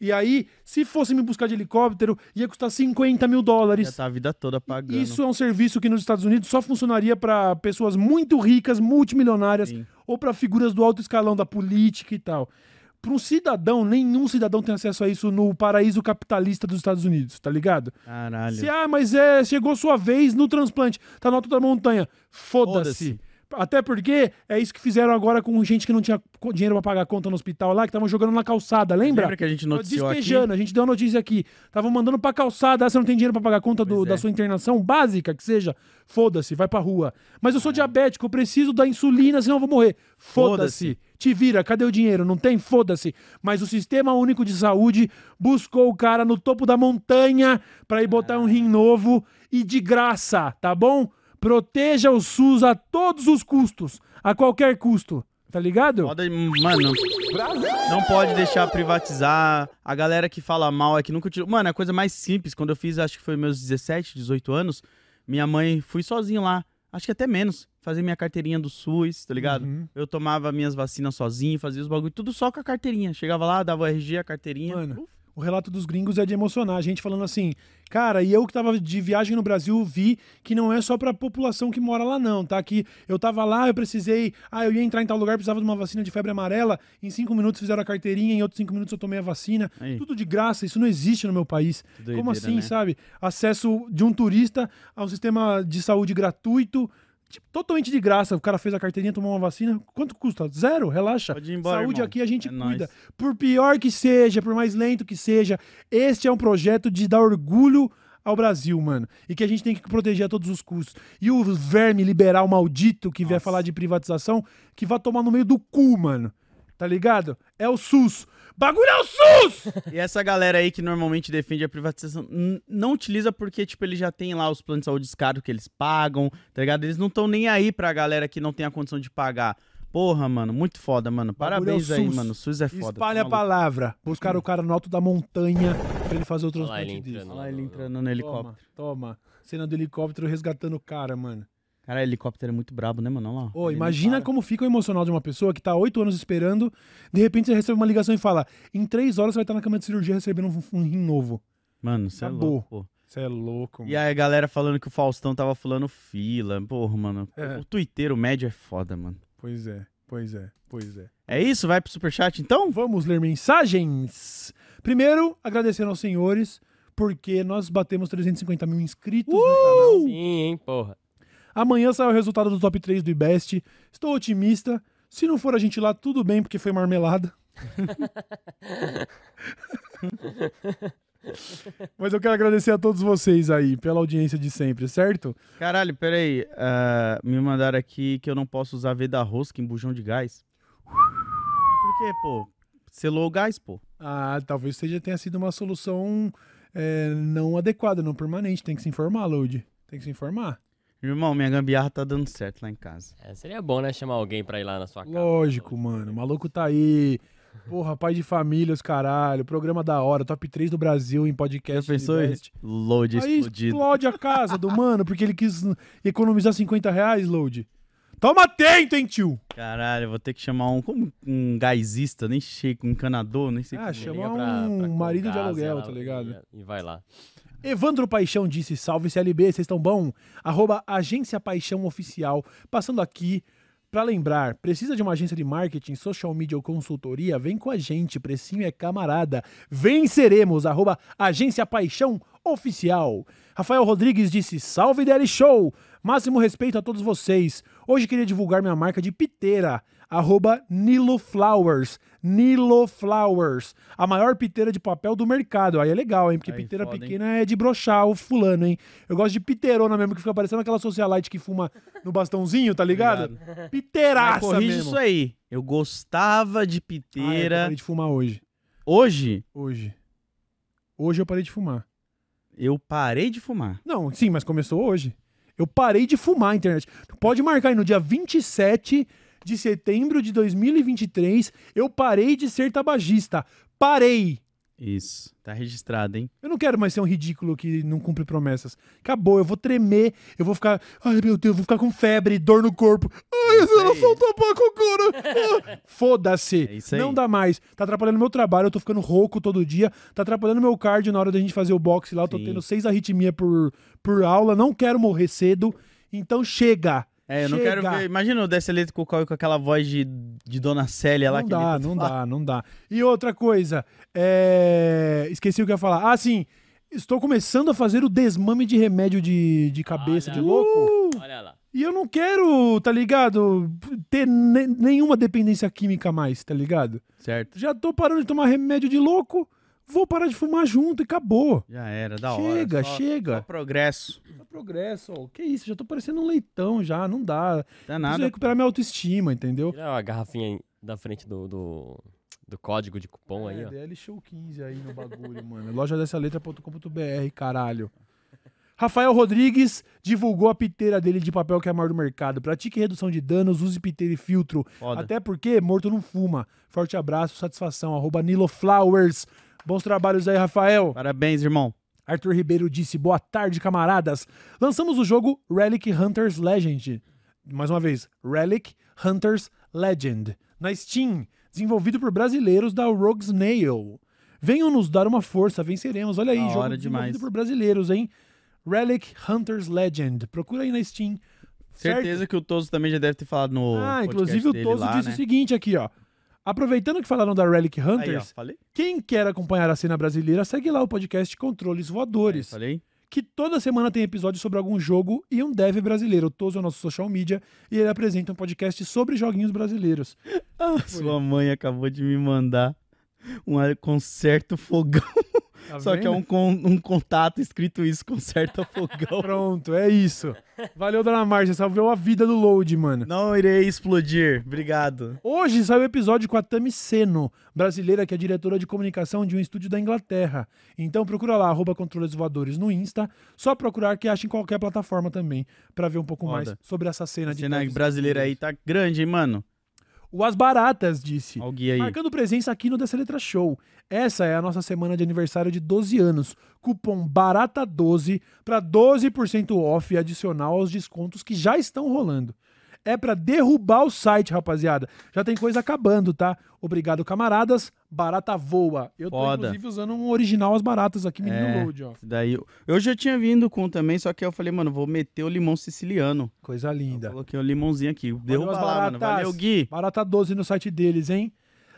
E aí, se fosse me buscar de helicóptero, ia custar 50 mil dólares. Já tá a vida toda pagando. Isso é um serviço que nos Estados Unidos só funcionaria para pessoas muito ricas, multimilionárias, Sim. ou para figuras do alto escalão da política e tal. Para um cidadão, nenhum cidadão tem acesso a isso no paraíso capitalista dos Estados Unidos, tá ligado? Caralho. Se, ah, mas é, chegou sua vez no transplante, tá no alto da montanha. Foda-se. Foda-se. Até porque é isso que fizeram agora com gente que não tinha dinheiro pra pagar a conta no hospital lá, que estavam jogando na calçada, lembra? Lembra que a gente noticiou aqui? Despejando, a gente deu a notícia aqui. Estavam mandando pra calçada, ah, você não tem dinheiro pra pagar a conta do- Pois da é. sua internação básica, que seja. Foda-se, vai pra rua. Mas eu sou diabético, eu preciso da insulina, senão eu vou morrer. Foda-se. Foda-se. Te vira, cadê o dinheiro? Não tem? Foda-se. Mas o Sistema Único de Saúde buscou o cara no topo da montanha pra ir botar um rim novo e de graça, tá bom? Proteja o SUS a todos os custos, a qualquer custo. Tá ligado? Mano, não pode deixar privatizar. A galera que fala mal é que nunca tirou. Mano, a coisa mais simples, quando eu fiz, acho que foi meus 17, 18 anos, minha mãe, fui sozinho lá, acho que até menos, fazer minha carteirinha do SUS, tá ligado? Uhum. Eu tomava minhas vacinas sozinho, fazia os bagulho, tudo só com a carteirinha. Chegava lá, dava o RG, a carteirinha. Mano, o relato dos gringos é de emocionar. A gente falando assim, cara, e eu que tava de viagem no Brasil vi que não é só pra população que mora lá, não, tá? Que eu tava lá, eu precisei. Ah, eu ia entrar em tal lugar, precisava de uma vacina de febre amarela. Em cinco minutos fizeram a carteirinha, em outros cinco minutos eu tomei a vacina. Aí. Tudo de graça, isso não existe no meu país. Que Como doideira, assim, né? sabe? Acesso de um turista a um sistema de saúde gratuito. Tipo, totalmente de graça. O cara fez a carteirinha, tomou uma vacina. Quanto custa? Zero, relaxa. Pode ir embora, Saúde irmão. aqui a gente É cuida. nóis. Por pior que seja, por mais lento que seja, este é um projeto de dar orgulho ao Brasil, mano. E que a gente tem que proteger a todos os custos. E o verme liberal maldito que vier Nossa. falar de privatização, que vai tomar no meio do cu, mano. Tá ligado? É o SUS. Bagulho é o SUS! E essa galera aí que normalmente defende a privatização não utiliza porque, tipo, eles já tem lá os planos de saúde caros que eles pagam, tá ligado? Eles não estão nem aí pra galera que não tem a condição de pagar. Porra, mano, muito foda, mano. Parabéns é o aí, SUS. mano. O SUS é foda. Espalha a tá palavra. Buscaram o cara no alto da montanha pra ele fazer o Olha lá transplante ele disso. entrando. Olha lá ele entrando no helicóptero. Toma, toma. Cena do helicóptero resgatando o cara, mano. Cara, helicóptero é muito brabo, né, mano? Olha lá. Ô, imagina como fica o emocional de uma pessoa que tá oito anos esperando, de repente você recebe uma ligação e fala: em três horas você vai estar na cama de cirurgia recebendo um, um rim novo. Mano, você é Acabou. louco, pô. Você é louco, E aí a galera falando que o Faustão tava fulano fila. Porra, mano. É. O Twitter, o médio é foda, mano. Pois é, pois é, pois é. É isso? Vai pro superchat então? Vamos ler mensagens. Primeiro, agradecendo aos senhores porque nós batemos 350 mil inscritos no canal. Sim, hein, porra. Amanhã sai o resultado do top 3 do IBEST. Estou otimista. Se não for a gente lá, tudo bem, porque foi marmelada. Mas eu quero agradecer a todos vocês aí pela audiência de sempre, certo? Caralho, peraí. ah, me mandaram aqui que eu não posso usar Veda Rosca em bujão de gás. Por quê, pô? Selou o gás, pô. Ah, talvez seja tenha sido uma solução é, não adequada, não permanente. Tem que se informar, Load. Tem que se informar. Irmão, minha gambiarra tá dando certo lá em casa. É, seria bom, né, chamar alguém pra ir lá na sua casa. Lógico, mano. O maluco tá aí. Porra, pai de família, os caralho. Programa da hora, top 3 do Brasil em Já podcast. pensou do em IBEST. load Aí explodido? explode a casa do mano porque ele quis economizar 50 reais, Load. Toma atento, hein, tio? Caralho, eu vou ter que chamar um, como um gasista, nem sei, um encanador, nem sei Ah, como. chama Liga um marido de aluguel, tá ligado? E vai lá. Evandro Paixão disse: Salve CLB, vocês estão bom? Arroba Agência Paixão Oficial. Passando aqui pra lembrar: precisa de uma agência de marketing, social media ou consultoria? Vem com a gente, precinho é camarada. Venceremos! Arroba Agência Paixão Oficial. Rafael Rodrigues disse: Salve DL Show! Máximo respeito a todos vocês. Hoje queria divulgar minha marca de piteira. Arroba Nilo Flowers. Nilo Flowers. A maior piteira de papel do mercado. Aí é legal, hein? Porque Aí, piteira foda, hein? pequena é de brochar o fulano, hein? Eu gosto de piteirona mesmo, que fica parecendo aquela socialite que fuma no bastãozinho, tá ligado? Piteiraça corrige mesmo. isso aí. Eu gostava de Ah, é, eu piteira. parei de fumar hoje. Hoje, Hoje. Hoje eu parei de fumar. eu parei de fumar. Não, sim, mas começou hoje. Eu parei de fumar a internet. Pode marcar aí no dia 27 de setembro de 2023, eu parei de ser tabagista. Parei. Isso. Tá registrado, hein? Eu não quero mais ser um ridículo que não cumpre promessas. Acabou, eu vou tremer, eu vou ficar. Ai, meu Deus, eu vou ficar com febre, dor no corpo. Ai, É aí. só um tabaco agora. Ah, Foda-se. É. Não dá mais. Tá atrapalhando meu trabalho, eu tô ficando rouco todo dia. Tá atrapalhando meu cardio na hora da gente fazer o boxe lá. Eu tô Sim. tendo seis arritmia por, por aula. Não quero morrer cedo. Então chega. É, eu não Chega. quero ver. Imagina o Desse Leite com, com aquela voz de, de Dona Célia lá Não que dá, ele não fala. dá, não dá. E outra coisa, é... esqueci o que eu ia falar. Ah, sim, estou começando a fazer o desmame de remédio de, de cabeça, Olha. de louco. Olha lá. E eu não quero, tá ligado, ter ne- nenhuma dependência química mais, tá ligado? Certo. Já tô parando de tomar remédio de louco, vou parar de fumar junto e acabou. Já era, da hora. chega, chega. Só progresso. Só progresso, ó. Que isso, já tô parecendo um leitão já, não dá. Preciso nada. recuperar minha autoestima, entendeu? Tira a garrafinha aí da frente do, do, do código de cupom aí, É, ó. DL Show 15 aí no bagulho, mano. Loja dessa letra.com.br, caralho. Rafael Rodrigues divulgou a piteira dele de papel que é a maior do mercado. Pratique redução de danos, use piteira e filtro. Foda. Até porque morto não fuma. Forte abraço, satisfação. Arroba Nilo Flowers. Bons trabalhos aí, Rafael. Parabéns, irmão. Arthur Ribeiro disse: Boa tarde, camaradas. Lançamos o jogo Relic Hunters Legend. Mais uma vez, Relic Hunters Legend. Na Steam, desenvolvido por brasileiros da Rogue Snail. Venham nos dar uma força, venceremos. Olha aí, Da jogo hora desenvolvido demais. por brasileiros, hein? Relic Hunters Legend. Procura aí na Steam. certo? Certeza que o Toso também já deve ter falado no. Ah, inclusive o Toso lá, disse né? o seguinte aqui, ó. Aproveitando que falaram da Relic Aí, ó, Hunters, quem quer acompanhar a cena brasileira, segue lá o podcast Controles Voadores Falei? que toda semana tem episódio sobre algum jogo e um dev brasileiro. O Tozo é o nosso social media e ele apresenta um podcast sobre joguinhos brasileiros. Ah, sua mãe acabou de me mandar um concerto fogão. Tá Só que é um, con- um contato escrito isso, conserta fogão. Pronto, é isso. Valeu, dona Márcia, salvou a vida do Load, mano. Não irei explodir. Obrigado. Hoje saiu o episódio com a Tami Seno, brasileira que é diretora de comunicação de um estúdio da Inglaterra. Então procura lá, arroba Controles Voadores no Insta. Só procurar que acha em qualquer plataforma também, pra ver um pouco Foda. mais sobre essa cena A de cena brasileira aí tá grande, hein, mano? O As Baratas disse. Marcando presença aqui no Dessa Letra Show. Essa é a nossa semana de aniversário de 12 anos. Cupom BARATA12 para 12% off adicional aos descontos que já estão rolando. É para derrubar o site, rapaziada. Já tem coisa acabando, tá? Obrigado, camaradas. Barata voa. Eu tô, Foda. inclusive, usando um original As Baratas aqui, menino É. load, ó. Daí, eu- eu já tinha vindo com também, só que eu falei, mano, vou meter o limão siciliano. Coisa linda. Coloquei o limãozinho aqui. Derruba lá, mano. baratas. Valeu, Gui. Barata 12 no site deles, hein?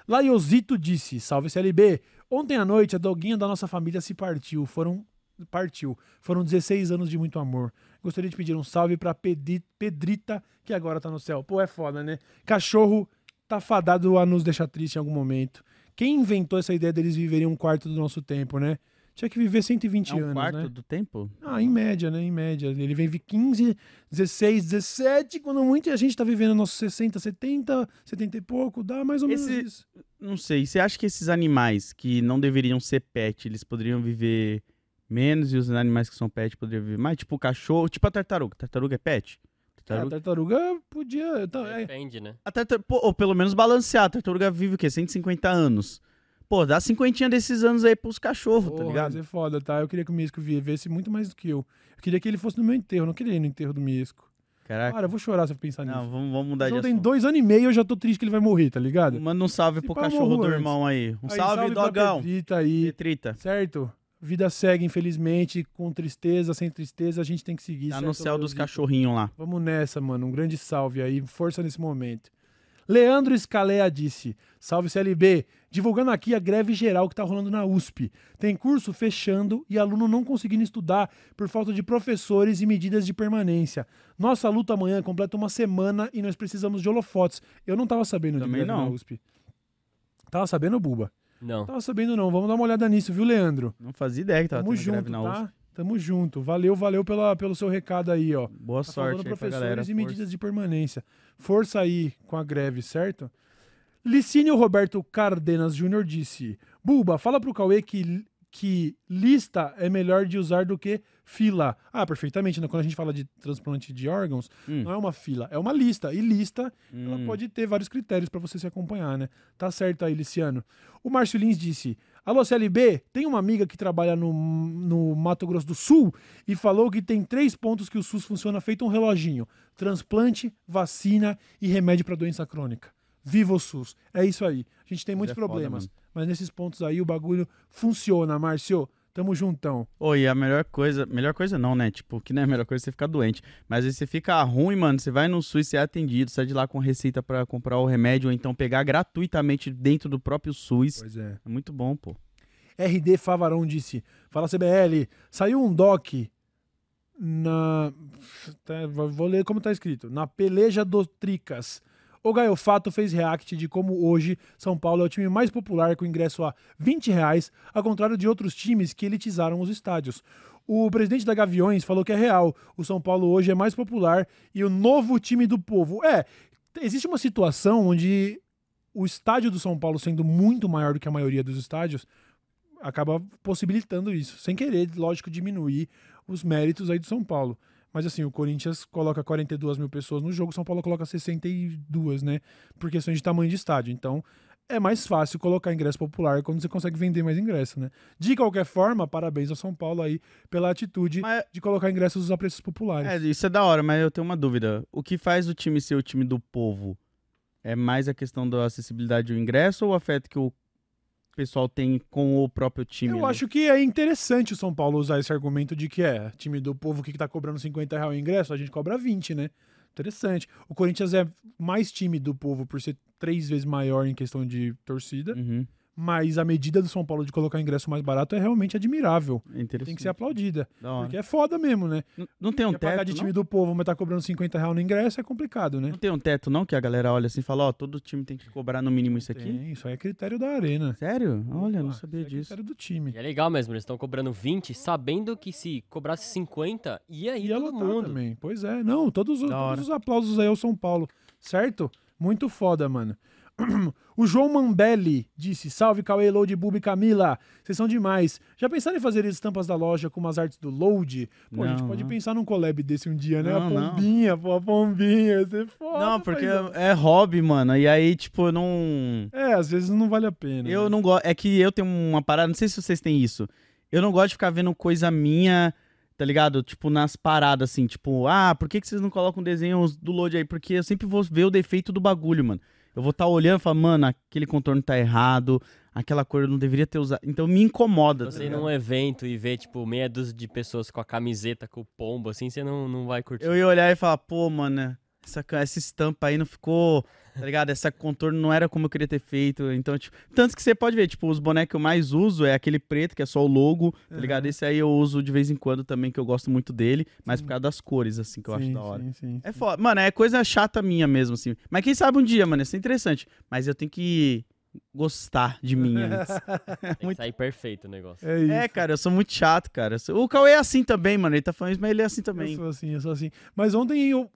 Laiosito disse: Salve CLB. Ontem à noite, a doguinha da nossa família se partiu. Foram. Partiu. Foram 16 anos de muito amor. Gostaria de pedir um salve pra Pedrita, que agora tá no céu. Pô, é foda, né? Cachorro tá fadado a nos deixar triste em algum momento. Quem inventou essa ideia deles viverem um quarto do nosso tempo, né? Tinha que viver 120 É um anos, quarto né? do tempo? Ah, em média, né? Em média. Ele vem vi 15, 16, 17, quando muita gente tá vivendo nossos 60, 70, 70 e pouco, dá mais ou menos Esse- isso. Não sei. Você acha que esses animais que não deveriam ser pet, eles poderiam viver menos e os animais que são pet poderiam viver mais? Tipo o cachorro, tipo a tartaruga. Tartaruga é pet? A Tartaruga... tartaruga podia. é, Depende, né? A tartar- pô, ou pelo menos balancear. A tartaruga vive o quê? 150 anos. Pô, dá cinquentinha desses anos aí pros cachorros, tá ligado? mas é foda, tá? Eu queria que o Miesco vivesse muito mais do que eu. Eu queria que ele fosse no meu enterro, eu não queria ir no enterro do Miesco. Caraca. Cara, eu vou chorar se eu pensar não, nisso. vamos, vamos mudar O de tem dois anos e meio eu já tô triste que ele vai morrer, tá ligado? Manda um salve Se pro pá, cachorro do antes. irmão aí. Um Aí, salve, pra dogão. Pedrita aí, Petrita. certo? Vida segue, infelizmente, com tristeza, sem tristeza, a gente tem que seguir. Tá certo, no céu dos cachorrinhos lá. Vamos nessa, mano. Um grande salve aí. Força nesse momento. Leandro Scalea disse: Salve CLB. Divulgando aqui a greve geral que tá rolando na USP. Tem curso fechando e aluno não conseguindo estudar por falta de professores e medidas de permanência. Nossa luta amanhã completa uma semana e nós precisamos de holofotes. Eu não tava sabendo de Também greve na não. USP. Tava sabendo, Buba? Não. Tava sabendo não. Vamos dar uma olhada nisso, viu, Leandro? Não fazia ideia que tava Tamo tendo greve junto, na tá? Tamo junto. Valeu, valeu pela, pelo seu recado aí, ó. Boa Tá sorte aí pra professores galera. e força. medidas de permanência. Força aí com a greve, certo? Licínio Roberto Cardenas Júnior disse: Buba, fala pro Cauê que, que lista é melhor de usar do que fila. Ah, perfeitamente. Né? Quando a gente fala de transplante de órgãos, Hum. não é uma fila, é uma lista. E lista, ela Hum. pode ter vários critérios para você se acompanhar, né? Tá certo aí, Liciano. O Márcio Lins disse: Alô, CLB, tem uma amiga que trabalha no, no Mato Grosso do Sul e falou que tem três pontos que o SUS funciona feito um reloginho: transplante, vacina e remédio para doença crônica. Viva o SUS. É isso aí. A gente tem Mas muitos é foda, problemas, mano. Mas nesses pontos aí o bagulho funciona, Márcio. Tamo juntão. Ô, e a melhor coisa, melhor coisa não, né? Tipo, que não é a melhor coisa você ficar doente. Mas aí você fica ruim, mano. Você vai no SUS, você é atendido, sai de lá com receita pra comprar o remédio, ou então pegar gratuitamente dentro do próprio SUS. Pois é. É muito bom, pô. RD Favarão disse: Fala CBL, saiu um doc na. tá, vou ler como tá escrito. Na peleja do Tricas. O Gaiofato fez react de como hoje São Paulo é o time mais popular com ingresso a 20 reais, ao contrário de outros times que elitizaram os estádios. O presidente da Gaviões falou que é real. O São Paulo hoje é mais popular e o novo time do povo. É, existe uma situação onde o estádio do São Paulo sendo muito maior do que a maioria dos estádios, acaba possibilitando isso. Sem querer, lógico, diminuir os méritos aí do São Paulo. Mas assim, o Corinthians coloca 42 mil pessoas no jogo, São Paulo coloca 62, né? Por questões de tamanho de estádio. Então, é mais fácil colocar ingresso popular quando você consegue vender mais ingresso, né? De qualquer forma, parabéns ao São Paulo aí pela atitude Mas, de colocar ingressos a preços populares. é, isso é da hora, mas eu tenho uma dúvida. O que faz o time ser o time do povo? É mais a questão da acessibilidade do ingresso ou o afeto que o pessoal tem com o próprio time? Eu ali? acho que é interessante o São Paulo usar esse argumento de que é time do povo que tá cobrando 50 reais o ingresso, a gente cobra 20, né? Interessante. O Corinthians é mais time do povo por ser três vezes maior em questão de torcida, Uhum, mas a medida do São Paulo de colocar ingresso mais barato é realmente admirável. é interessante. Tem que ser aplaudida. Porque é foda mesmo, né? Não, não tem um Quer pagar teto, de não? time do povo, mas tá cobrando 50 reais no ingresso é complicado, né? Não tem um teto, não? Que a galera olha assim e fala, ó, todo time tem que cobrar no mínimo isso aqui? Tem, isso aí é critério da arena. Sério? Olha, não sabia isso é disso. critério do time. E é legal mesmo, eles estão cobrando 20, sabendo que se cobrasse 50, ia ir Ia todo lotar mundo. também. Pois é, não, todos, todos os aplausos aí ao São Paulo, certo? Muito foda, mano. O João Mambelli disse: Salve Cauê, Load, Bubi e Camila. Vocês são demais. Já pensaram em fazer estampas da loja com umas artes do Load? Pô, a gente Não, pode não. pensar num collab desse um dia, né? Não, a não. pombinha, pô, a pombinha. Ia ser foda. Não, porque paizão. é hobby, mano. E aí, tipo, eu não. É, às vezes não vale a pena. Eu né? não gosto. É que eu tenho uma parada, não sei se vocês têm isso. Eu não gosto de ficar vendo coisa minha, tá ligado? Tipo, nas paradas, assim, tipo, ah, por que, que vocês não colocam desenhos do load aí? Porque eu sempre vou ver o defeito do bagulho, mano. Eu vou estar olhando e falar, mano, aquele contorno tá errado, aquela cor eu não deveria ter usado. Então me incomoda. tá Você ir ligado? num evento e ver, tipo, meia dúzia de pessoas com a camiseta, com o pombo, assim, você não, não vai curtir. Eu ia olhar e falar, pô, mano, essa, essa estampa aí não ficou, tá ligado? Essa contorno não era como eu queria ter feito. Então, tipo, tanto que você pode ver, tipo, os bonecos que eu mais uso é aquele preto, que é só o logo, tá ligado? Aham. Esse aí eu uso de vez em quando também, que eu gosto muito dele, mas por causa das cores, assim, que eu acho Sim, da hora. Sim, sim, É foda. Mano, é coisa chata minha mesmo, assim. Mas quem sabe um dia, mano, isso é interessante. Mas eu tenho que gostar de mim antes. Tem que Muito- sair perfeito o negócio. É isso. É, cara, eu sou muito chato, cara. Eu O Cauê é assim também, mano. Ele tá falando isso, mas ele é assim Eu também. sou assim, eu sou assim. Mas ontem eu,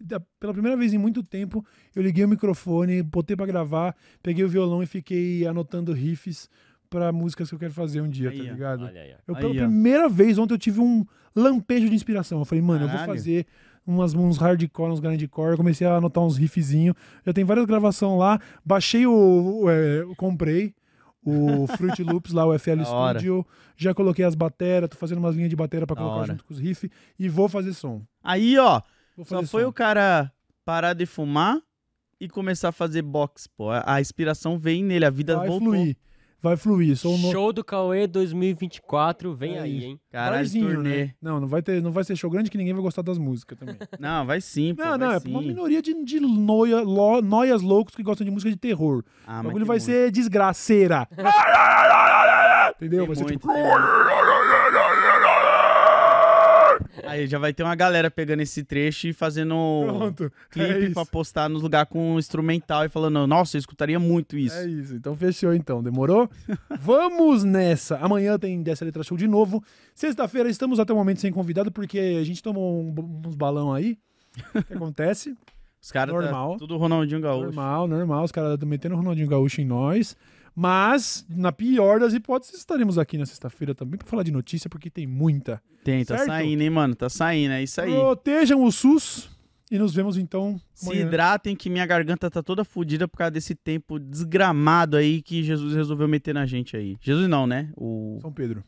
da- pela primeira vez em muito tempo, eu liguei o microfone, botei pra gravar, peguei o violão e fiquei anotando riffs pra músicas que eu quero fazer um dia, Aí, tá ligado? Olha aí. Eu, Aí, pela ó. primeira vez ontem eu tive um lampejo de inspiração. Eu falei, mano, eu vou Caralho. fazer umas, uns hardcore, uns grindcore. Eu comecei a anotar uns riffzinhos. Já tem várias gravações lá. Baixei o. o, é, comprei o Fruit Loops lá, o FL Da hora. Studio. Já coloquei as bateras, tô fazendo umas linhas de batera pra Da colocar hora. junto com os riffs. E vou fazer som. Aí, ó, só foi som. o cara parar de fumar e começar a fazer box, pô. A, a inspiração vem nele, a vida Vai voltou. fluir. Vai fluir. Sou no... Show do Cauê 2024, vem É aí, hein? Caralho, turnê. né? Não, não vai, ter, não vai ser show grande que ninguém vai gostar das músicas também. Não, vai sim, pô. não, não, é pra uma sim. minoria de, de noia, lo- noias loucos que gostam de música de terror. Ah, o bagulho vai muito, ser desgraceira. Entendeu? tem Vai ser muito, tipo. Aí já vai ter uma galera pegando esse trecho e fazendo Pronto. é clipe isso. pra postar nos lugares com instrumental e falando, nossa, eu escutaria muito isso. É isso, então fechou então, demorou? Vamos nessa! Amanhã tem Dessa Letra Show de novo. Sexta-feira estamos até o momento sem convidado, porque a gente tomou um- uns balão aí. O que acontece? Os caras Normal. tá tudo Ronaldinho Gaúcho. normal, normal, os caras estão metendo o Ronaldinho Gaúcho em nós. Mas, na pior das hipóteses, estaremos aqui na sexta-feira também pra falar de notícia, porque tem muita. Tem, tá Certo? saindo, hein, mano? Tá saindo, é isso aí. Protejam o SUS e nos vemos então Se amanhã. hidratem que minha garganta tá toda fodida por causa desse tempo desgramado aí que Jesus resolveu meter na gente aí. Jesus não, né? O São Pedro.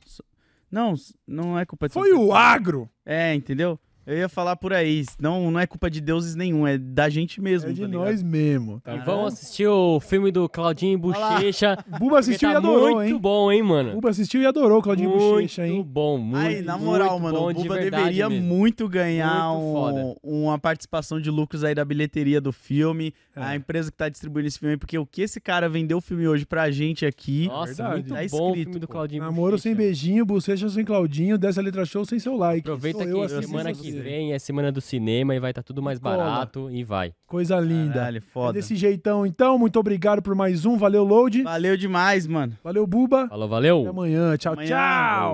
Não, não é culpa de Foi São o agro! É, entendeu? Eu ia falar por aí, não, não é culpa de deuses nenhum, é da gente mesmo, É de tá nós mesmo, tá E bom? vamos assistir o filme do Claudinho Bochecha. Buba assistiu tá e adorou, muito hein? bom, hein, mano? Buba assistiu e adorou o Claudinho muito Bochecha, hein? bom, muito, Aí, na moral, muito mano, bom, o de Buba verdade deveria mesmo. muito ganhar Muito um- uma participação de lucros aí da bilheteria do filme, É. a empresa que tá distribuindo esse filme, porque o que esse cara vendeu o filme hoje pra gente aqui, Nossa, Verdade. muito Tá bom o escrito, filme do. Claudinho Namoro sem beijinho, bochecha sem Claudinho, dessa letra show sem seu like. Aproveita Sou que eu semana você. Que vem é semana do cinema e vai estar tudo mais Cola. barato e vai. Coisa linda. Caralho, É foda. desse jeitão, então. Muito obrigado por mais um. Valeu, Load. Valeu demais, mano. Valeu, Buba. Falou, valeu! Até amanhã. Tchau, Amanhã.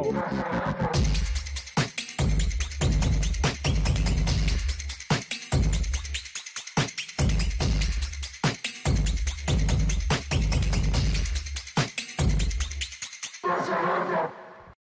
tchau.